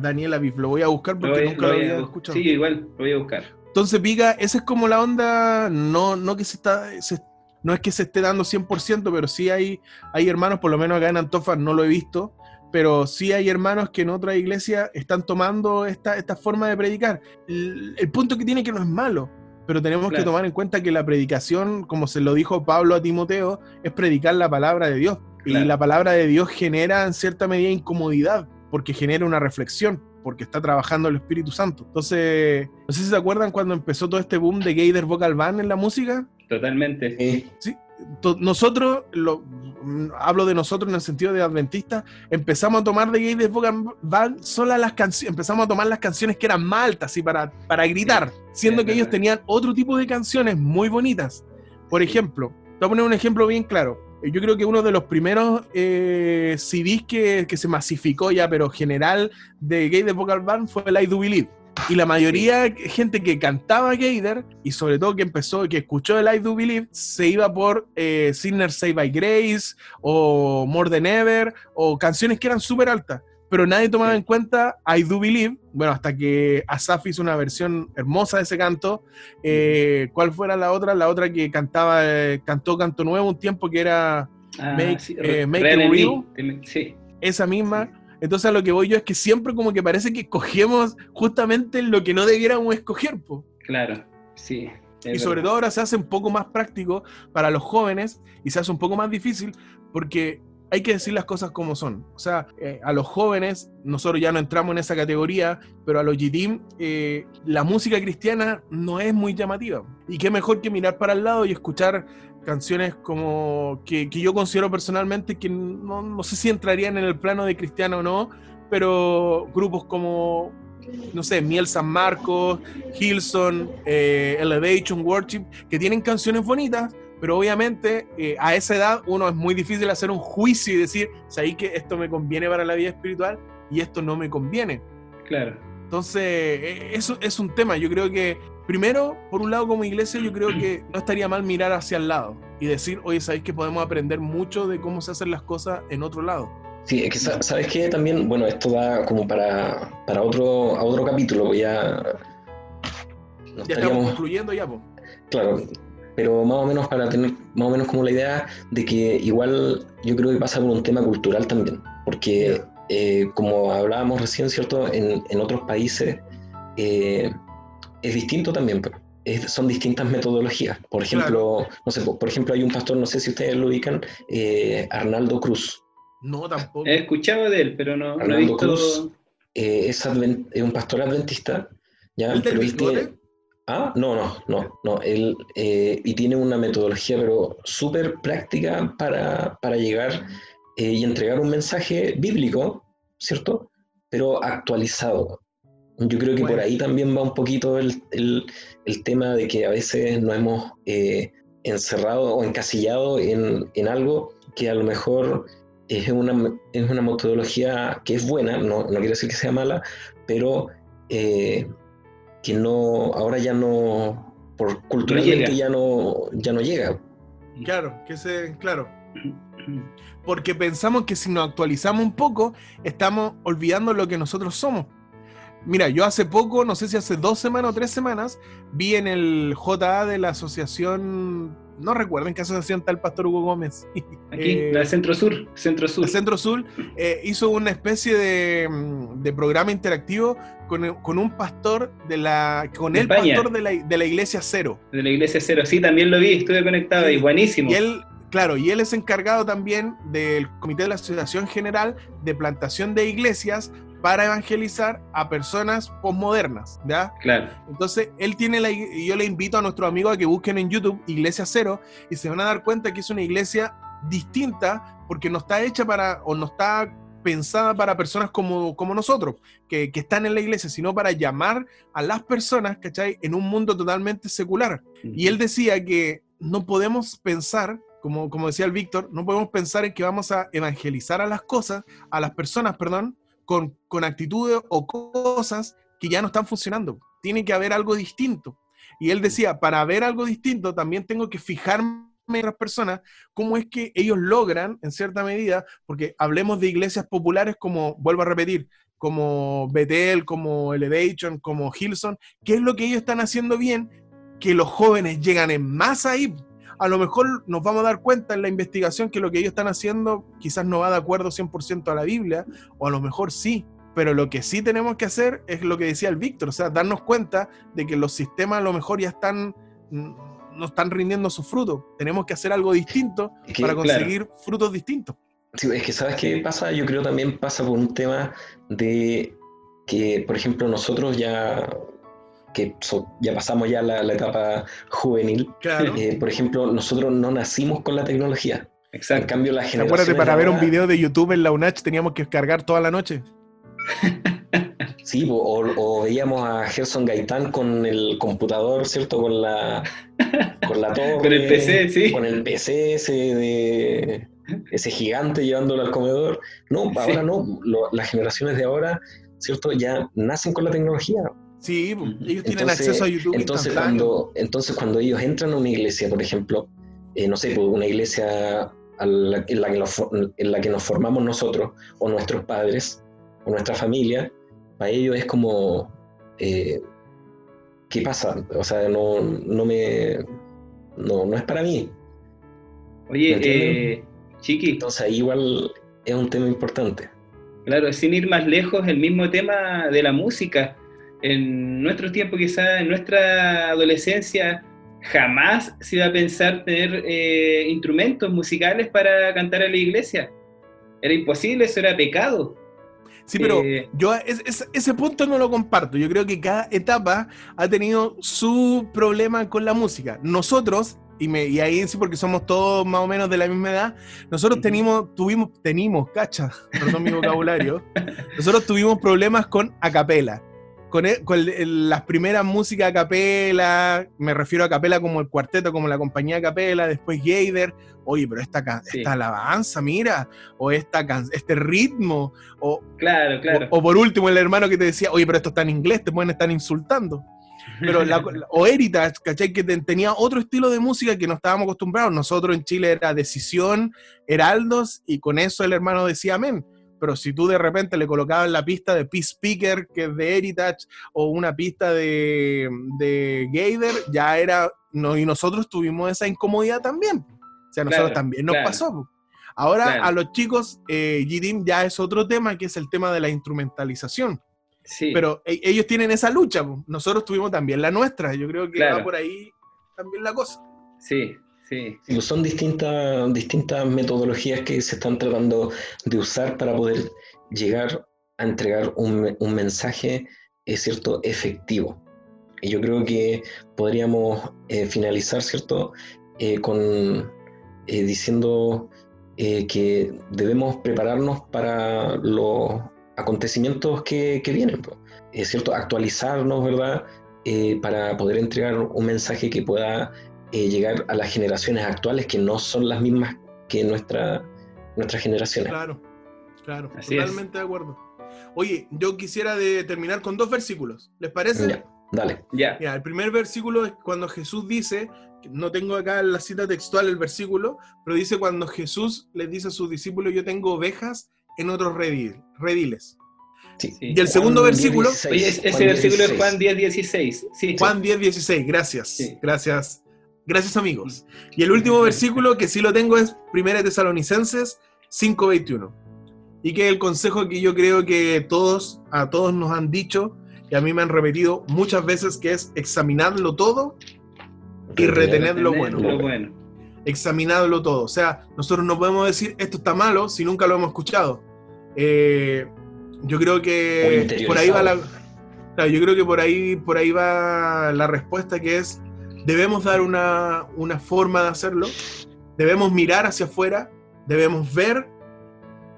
Daniel Aviv, lo voy a buscar Lo porque voy- nunca lo había escuchado. Sí, igual, lo voy a buscar. Entonces, Viga, esa es como la onda, no, no que se está, se- no es que se esté dando 100%, pero sí hay, hay hermanos, por lo menos acá en Antofa no lo he visto, pero sí hay hermanos que en otra iglesia están tomando esta, esta forma de predicar. El, el punto que tiene que no es malo, pero tenemos que tomar en cuenta que la predicación, como se lo dijo Pablo a Timoteo, es predicar la palabra de Dios. Y la palabra de Dios genera en cierta medida incomodidad, porque genera una reflexión, porque está trabajando el Espíritu Santo. Entonces, no sé si se acuerdan cuando empezó todo este boom de Gator Vocal Band en la música. Totalmente. Eh, To- Nosotros, lo, hablo de nosotros en el sentido de adventistas, empezamos a tomar de Gator Vocal Band solas las canciones, empezamos a tomar las canciones que eran más altas y para, para gritar, siendo que ellos tenían otro tipo de canciones muy bonitas. Por ejemplo, te voy a poner un ejemplo bien claro. yo creo que uno de los primeros eh, CDs que, que se masificó ya, pero general, de Gay de Vocal Band fue el I Do Believe. Y la mayoría, gente que cantaba Gator, y sobre todo que empezó, que escuchó el I Do Believe, se iba por eh, Sinner Saved by Grace, o More Than Ever, o canciones que eran súper altas. Pero nadie tomaba en cuenta I Do Believe, bueno, hasta que Asaf hizo una versión hermosa de ese canto. Eh, ¿Cuál fuera la otra? La otra que cantaba, eh, cantó Canto Nuevo un tiempo que era Ah, Make- sí, eh, Make It Real. Sí, esa misma. Entonces a lo que voy yo es que siempre como que parece que escogemos justamente lo que no debiéramos escoger, po. claro, sí. Y sobre verdad. todo ahora se hace un poco más práctico para los jóvenes y se hace un poco más difícil porque hay que decir las cosas como son. O sea, eh, a los jóvenes, nosotros ya no entramos en esa categoría, pero a los GTIM, eh, la música cristiana no es muy llamativa. Y qué mejor que mirar para el lado y escuchar canciones como que, que yo considero personalmente que no, no sé si entrarían en el plano de cristiano o no, pero grupos como, no sé, Miel San Marcos, Hilson, eh, Elevation, Worship, que tienen canciones bonitas, pero obviamente eh, a esa edad uno es muy difícil hacer un juicio y decir, sabéis que esto me conviene para la vida espiritual y esto no me conviene. Claro, Entonces, eh, eso es un tema. Yo creo que, primero, por un lado, como iglesia, yo creo que no estaría mal mirar hacia el lado y decir, oye, sabéis que podemos aprender mucho de cómo se hacen las cosas en otro lado. Sí, es que sa- sabes que también, bueno, esto da como para, para otro, a otro capítulo, pues ya Ya estamos concluyendo ya, pues. claro, pero más o menos para tener más o menos como la idea de que igual yo creo que pasa por un tema cultural también, porque eh, como hablábamos recién, ¿cierto? En, en otros países eh, es distinto también, pero es- son distintas metodologías. Por ejemplo, no sé, por, por ejemplo hay un pastor, no sé si ustedes lo ubican, eh, Arnaldo Cruz. No, tampoco. he escuchado de él, pero no, no he Arnaldo visto. Cruz. eh, es, es un pastor adventista, ¿ya? ¿El del Pero él? Ah, no, no, no, no. Él, eh, y tiene una metodología, pero súper práctica para, para llegar eh, y entregar un mensaje bíblico, ¿cierto? Pero actualizado. Yo creo que por ahí también va un poquito el, el- el tema de que a veces nos hemos eh, encerrado o encasillado en, en algo que a lo mejor es una, es una metodología que es buena, no, no quiere decir que sea mala, pero eh, que no, ahora ya no, por culturalmente llega. ya no, ya no llega. Claro, que se, claro. Porque pensamos que si nos actualizamos un poco, estamos olvidando lo que nosotros somos. Mira, yo hace poco, no sé si hace dos semanas o tres semanas, vi en el JA de la asociación, no recuerdo en qué asociación está el pastor Hugo Gómez. Aquí, Eh, la Centro Sur, Centro Sur. El Centro Sur eh, hizo una especie de, mm, de programa interactivo con, un pastor de la, con De el España. pastor de la, de la iglesia Cero. De la Iglesia Cero. Sí, también lo vi, estuve conectado Sí. y buenísimo. Y él, claro, y él es encargado también del Comité de la Asociación General de Plantación de Iglesias para evangelizar a personas posmodernas, ¿ya? Claro. Entonces, él tiene la yo le invito a nuestros amigos a que busquen en YouTube Iglesia Cero y se van a dar cuenta que es una iglesia distinta porque no está hecha para, o no está pensada para personas como, como nosotros, que, que están en la iglesia, sino para llamar a las personas, ¿cachai? En un mundo totalmente secular. Y él decía que no podemos pensar, como, como decía el Víctor, no podemos pensar en que vamos a evangelizar a las cosas, a las personas, perdón, con, con actitudes o cosas que ya no están funcionando. Tiene que haber algo distinto. Y él decía, para ver algo distinto, también tengo que fijarme en otras personas, cómo es que ellos logran, en cierta medida, porque hablemos de iglesias populares como, vuelvo a repetir, como Bethel, como Elevation, como Hillsong, ¿qué es lo que ellos están haciendo bien? Que los jóvenes llegan en masa ahí. A lo mejor nos vamos a dar cuenta en la investigación que lo que ellos están haciendo quizás no va de acuerdo 100% a la Biblia, o a lo mejor sí, pero lo que sí tenemos que hacer es lo que decía el Víctor, o sea, darnos cuenta de que los sistemas a lo mejor ya están, mm, no están rindiendo sus frutos. Tenemos que hacer algo distinto Es que, para claro. conseguir frutos distintos. Sí, es que sabes qué pasa, yo creo también pasa por un tema de que, por ejemplo, nosotros ya que so- ya pasamos ya la, la etapa juvenil, Claro. eh, por ejemplo, nosotros no nacimos con la tecnología. En Exacto. cambio, la generación. Acuérdate, para ver un video de YouTube en la UNACH teníamos que cargar toda la noche. Sí, o, o veíamos a Gerson Gaitán con el computador, ¿cierto? Con la, con la torre. Con el PC, sí. Con el PC ese de ese gigante llevándolo al comedor. No, Sí. ahora no. Lo- las generaciones de ahora, ¿cierto? Ya nacen con la tecnología. Sí, ellos tienen Entonces, acceso a YouTube Entonces cuando, entonces, cuando ellos entran a una iglesia, por ejemplo, eh, no sé, pues, una iglesia a la- en, la que nos, for- en la que nos formamos nosotros, o nuestros padres, o nuestra familia, para ellos es como, eh, ¿qué pasa? O sea, no, no me... No, no es para mí. ¿Me Oye, eh, Chiqui, Entonces ahí igual es un tema importante. claro, sin ir más lejos, el mismo tema de la música. En nuestro tiempo, quizás en nuestra adolescencia, jamás se iba a pensar tener eh, instrumentos musicales para cantar en la iglesia. Era imposible, eso era pecado. Sí, pero Eh, yo es- es- ese punto no lo comparto. Yo creo que cada etapa ha tenido su problema con la música. Nosotros, y, me, y ahí sí porque somos todos más o menos de la misma edad, nosotros tenimos, tuvimos, tenimos, cacha, perdón mi vocabulario, nosotros tuvimos problemas con acapela. Con, el- con el- las primeras músicas a capela, me refiero a capela como el cuarteto, como la compañía a capela, después Gader, oye, pero esta, ca- Sí. esta alabanza, mira, o esta, este ritmo, o, claro, claro. o, o por último, el hermano que te decía, oye, pero esto está en inglés, te pueden estar insultando. Pero la, o Heritage, ¿cachai? Que te- tenía otro estilo de música que no estábamos acostumbrados. Nosotros en Chile era Decisión, Heraldos, y con eso el hermano decía amén. Pero si tú de repente le colocabas la pista de Peace Speaker, que es de Heritage, o una pista de, de Gator, ya era. No, y nosotros tuvimos esa incomodidad también. O sea, a nosotros Claro, también nos claro. pasó. Ahora Claro. a los chicos, eh, GDIM ya es otro tema, que es el tema de la instrumentalización. Sí, Pero e- ellos tienen esa lucha, po. nosotros tuvimos también la nuestra. Yo creo que va por ahí también la cosa. sí, sí. Son distintas, distintas metodologías que se están tratando de usar para poder llegar a entregar un, un mensaje, es cierto, efectivo. Y yo creo que podríamos eh, finalizar, ¿cierto?, Eh, con eh, diciendo que debemos prepararnos para los acontecimientos que, que vienen, es cierto, actualizarnos, ¿verdad?, para poder entregar un mensaje que pueda eh, llegar a las generaciones actuales que no son las mismas que nuestra, nuestras generaciones. Claro, claro, Así es. totalmente de acuerdo. Oye, yo quisiera de terminar con dos versículos. ¿Les parece? Ya, dale. Ya. Mira, el primer versículo es cuando Jesús dice, no tengo acá la cita textual el versículo, pero dice cuando Jesús les dice a sus discípulos, yo tengo ovejas en otros redil- rediles. Sí. Sí. Y el segundo Juan versículo, 10, Oye, 16, ese Juan versículo es 16. Juan 10, 16. Sí, Juan 10, 16, gracias, Sí. gracias, gracias amigos. Y el último versículo que sí lo tengo es 1 Tesalonicenses 5, 21. Y que el consejo que yo creo que todos, a todos nos han dicho, y a mí me han repetido muchas veces, que es examinadlo todo y retener lo bueno. Bueno. examinadlo todo. O sea, nosotros no podemos decir esto está malo si nunca lo hemos escuchado. Eh, yo creo que por ahí va la, claro, yo creo que por ahí, por ahí va la respuesta que es debemos dar una, una forma de hacerlo, debemos mirar hacia afuera, debemos ver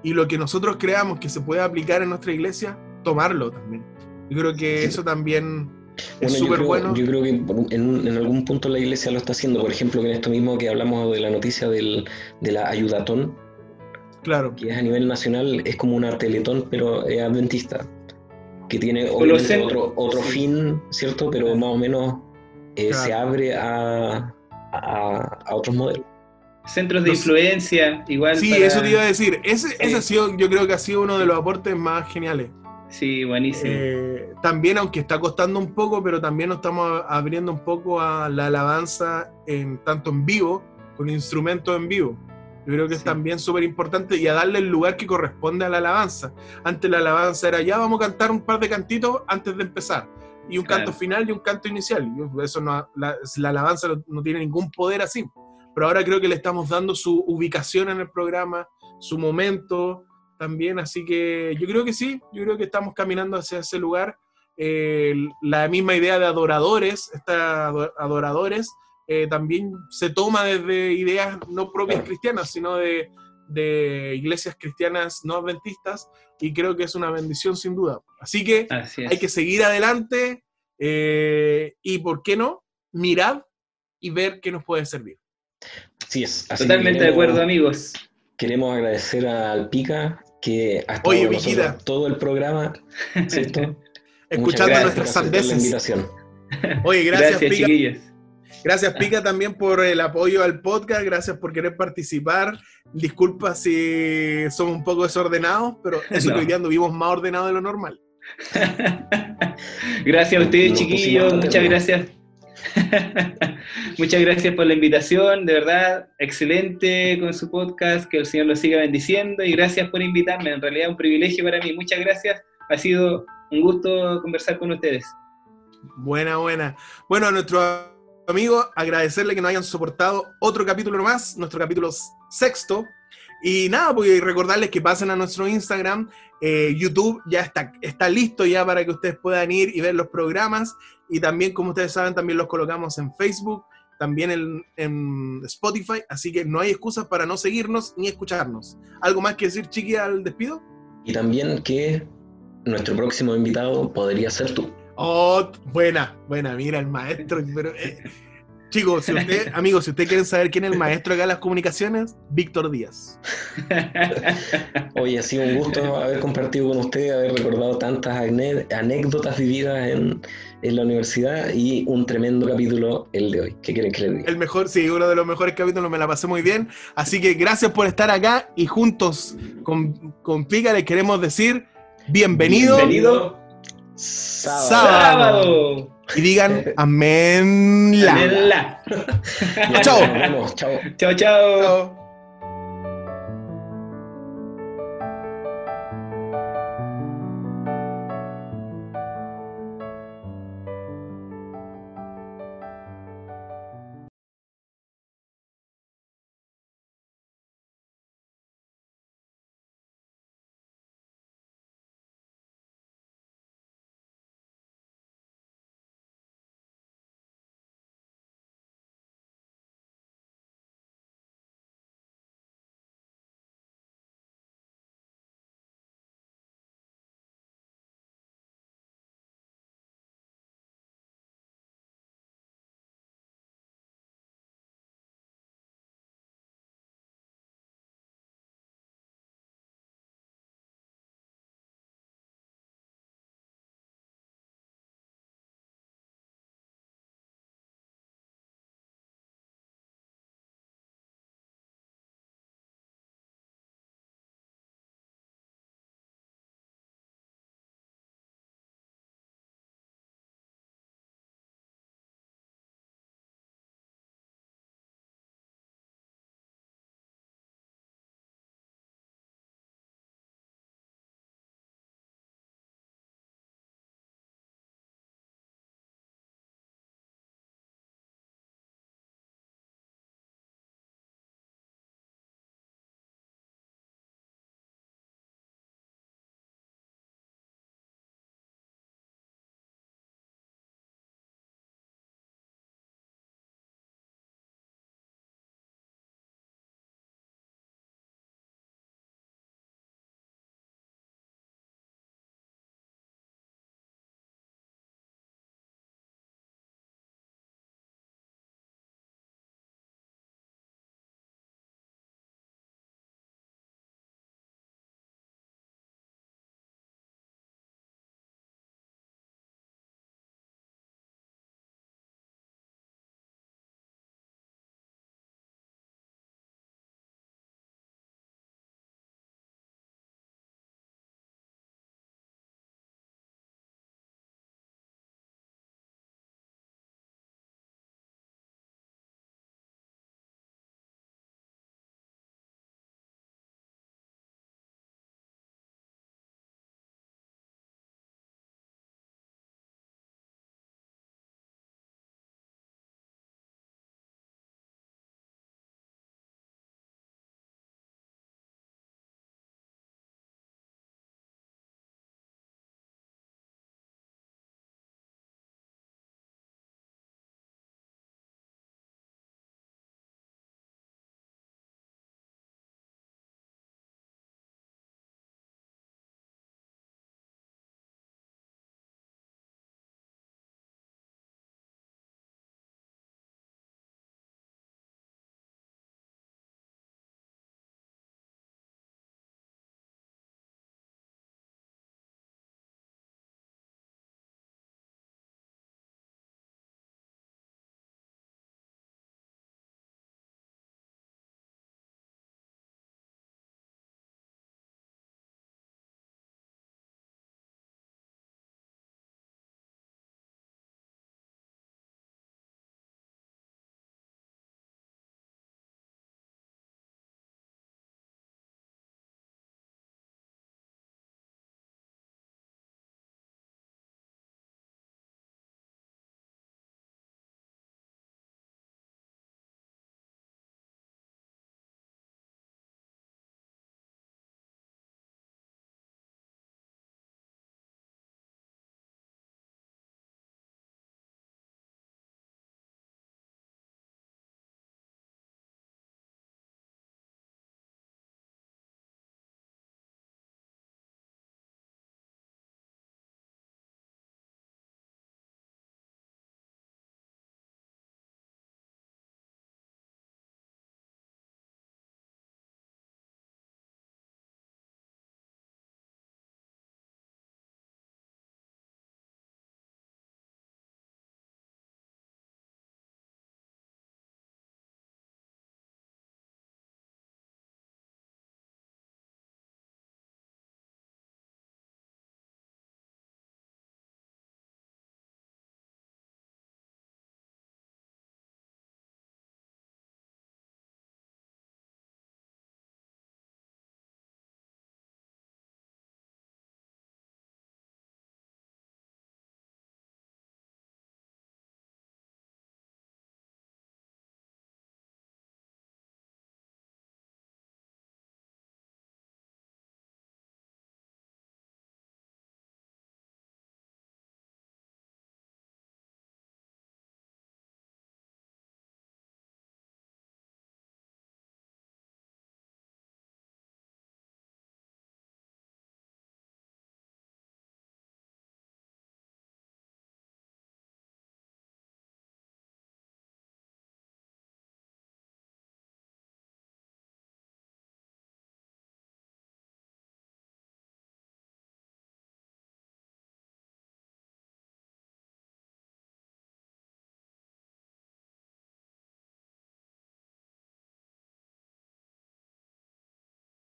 y lo que nosotros creamos que se puede aplicar en nuestra iglesia, tomarlo también. Yo creo que Sí. eso también Bueno, es yo súper creo- bueno. Yo creo que en, en algún punto la iglesia lo está haciendo. Por ejemplo, que en esto mismo que hablamos de la noticia del, de la ayudatón, Claro, que es a nivel nacional, es como una teletón, pero es adventista, que tiene otro, otro sí. fin, ¿cierto? Pero más o menos eh, Claro. se abre a, a, a otros modelos. Centros de Los- influencia, igual. sí, para- eso te iba a decir. Ese, ese Sí. ha sido, yo creo que ha sido uno de los aportes más geniales. Sí, buenísimo. Eh, también, aunque está costando un poco, pero también nos estamos abriendo un poco a la alabanza en tanto en vivo, con instrumentos en vivo. Yo creo que es también súper importante y a darle el lugar que corresponde a la alabanza. Antes la alabanza era ya vamos a cantar un par de cantitos antes de empezar. Y un Claro. canto final y un canto inicial. Eso no, la, la alabanza no, tiene ningún poder así. Pero ahora creo que le estamos dando su ubicación en el programa, su momento también. Así que yo creo que sí, yo creo que estamos caminando hacia ese lugar. Eh, la misma idea de adoradores, esta ado- adoradores, eh, también se toma desde ideas no propias cristianas, sino de, de iglesias cristianas no adventistas y creo que es una bendición sin duda. Así que Así hay que seguir adelante eh, y, ¿por qué no? Mirar y ver qué nos puede servir. Así es. Así Totalmente de acuerdo, amigos. Queremos agradecer al Pica que ha estado Oye, con todo el programa, ¿cierto? Escuchando gracias nuestras sandeces. invitación. Oye, gracias, Gracias, Pica. chiquillos. Gracias, Pica, también por el apoyo al podcast. Gracias por querer participar. Disculpa si somos un poco desordenados, pero eso No. que hoy día anduvimos más ordenados de lo normal. Gracias a ustedes, Nos chiquillos. Muchas gracias. Muchas gracias por la invitación, de verdad, excelente con su podcast, que el Señor lo siga bendiciendo y gracias por invitarme, en realidad es un privilegio para mí, muchas gracias, ha sido un gusto conversar con ustedes. Buena, buena. Bueno, a nuestros amigos, agradecerle que nos hayan soportado otro capítulo más, nuestro capítulo sexto. Y nada, pues recordarles que pasen a nuestro Instagram. eh, YouTube ya está, está listo ya para que ustedes puedan ir y ver los programas. Y también, como ustedes saben, también los colocamos en Facebook, también en, en Spotify. Así que no hay excusas para no seguirnos ni escucharnos. ¿Algo más que decir, Chiqui, al despido? Y también que nuestro próximo invitado podría ser tú. Oh, buena, buena, mira el maestro. Pero, eh, chicos, si usted, amigos, si ustedes quieren saber quién es el maestro acá de las comunicaciones, Víctor Díaz. Hoy ha sido un gusto haber compartido con usted, haber recordado tantas anécdotas vividas en, en la universidad y un tremendo capítulo el de hoy. ¿Qué quieren que les diga? El mejor, sí, uno de los mejores capítulos, me la pasé muy bien. Así que gracias por estar acá y juntos con, con Pica les queremos decir bienvenido, Bienvenido. Sábado. Sábado. y digan amén. la. Amén, la. Chao, chao. Chao.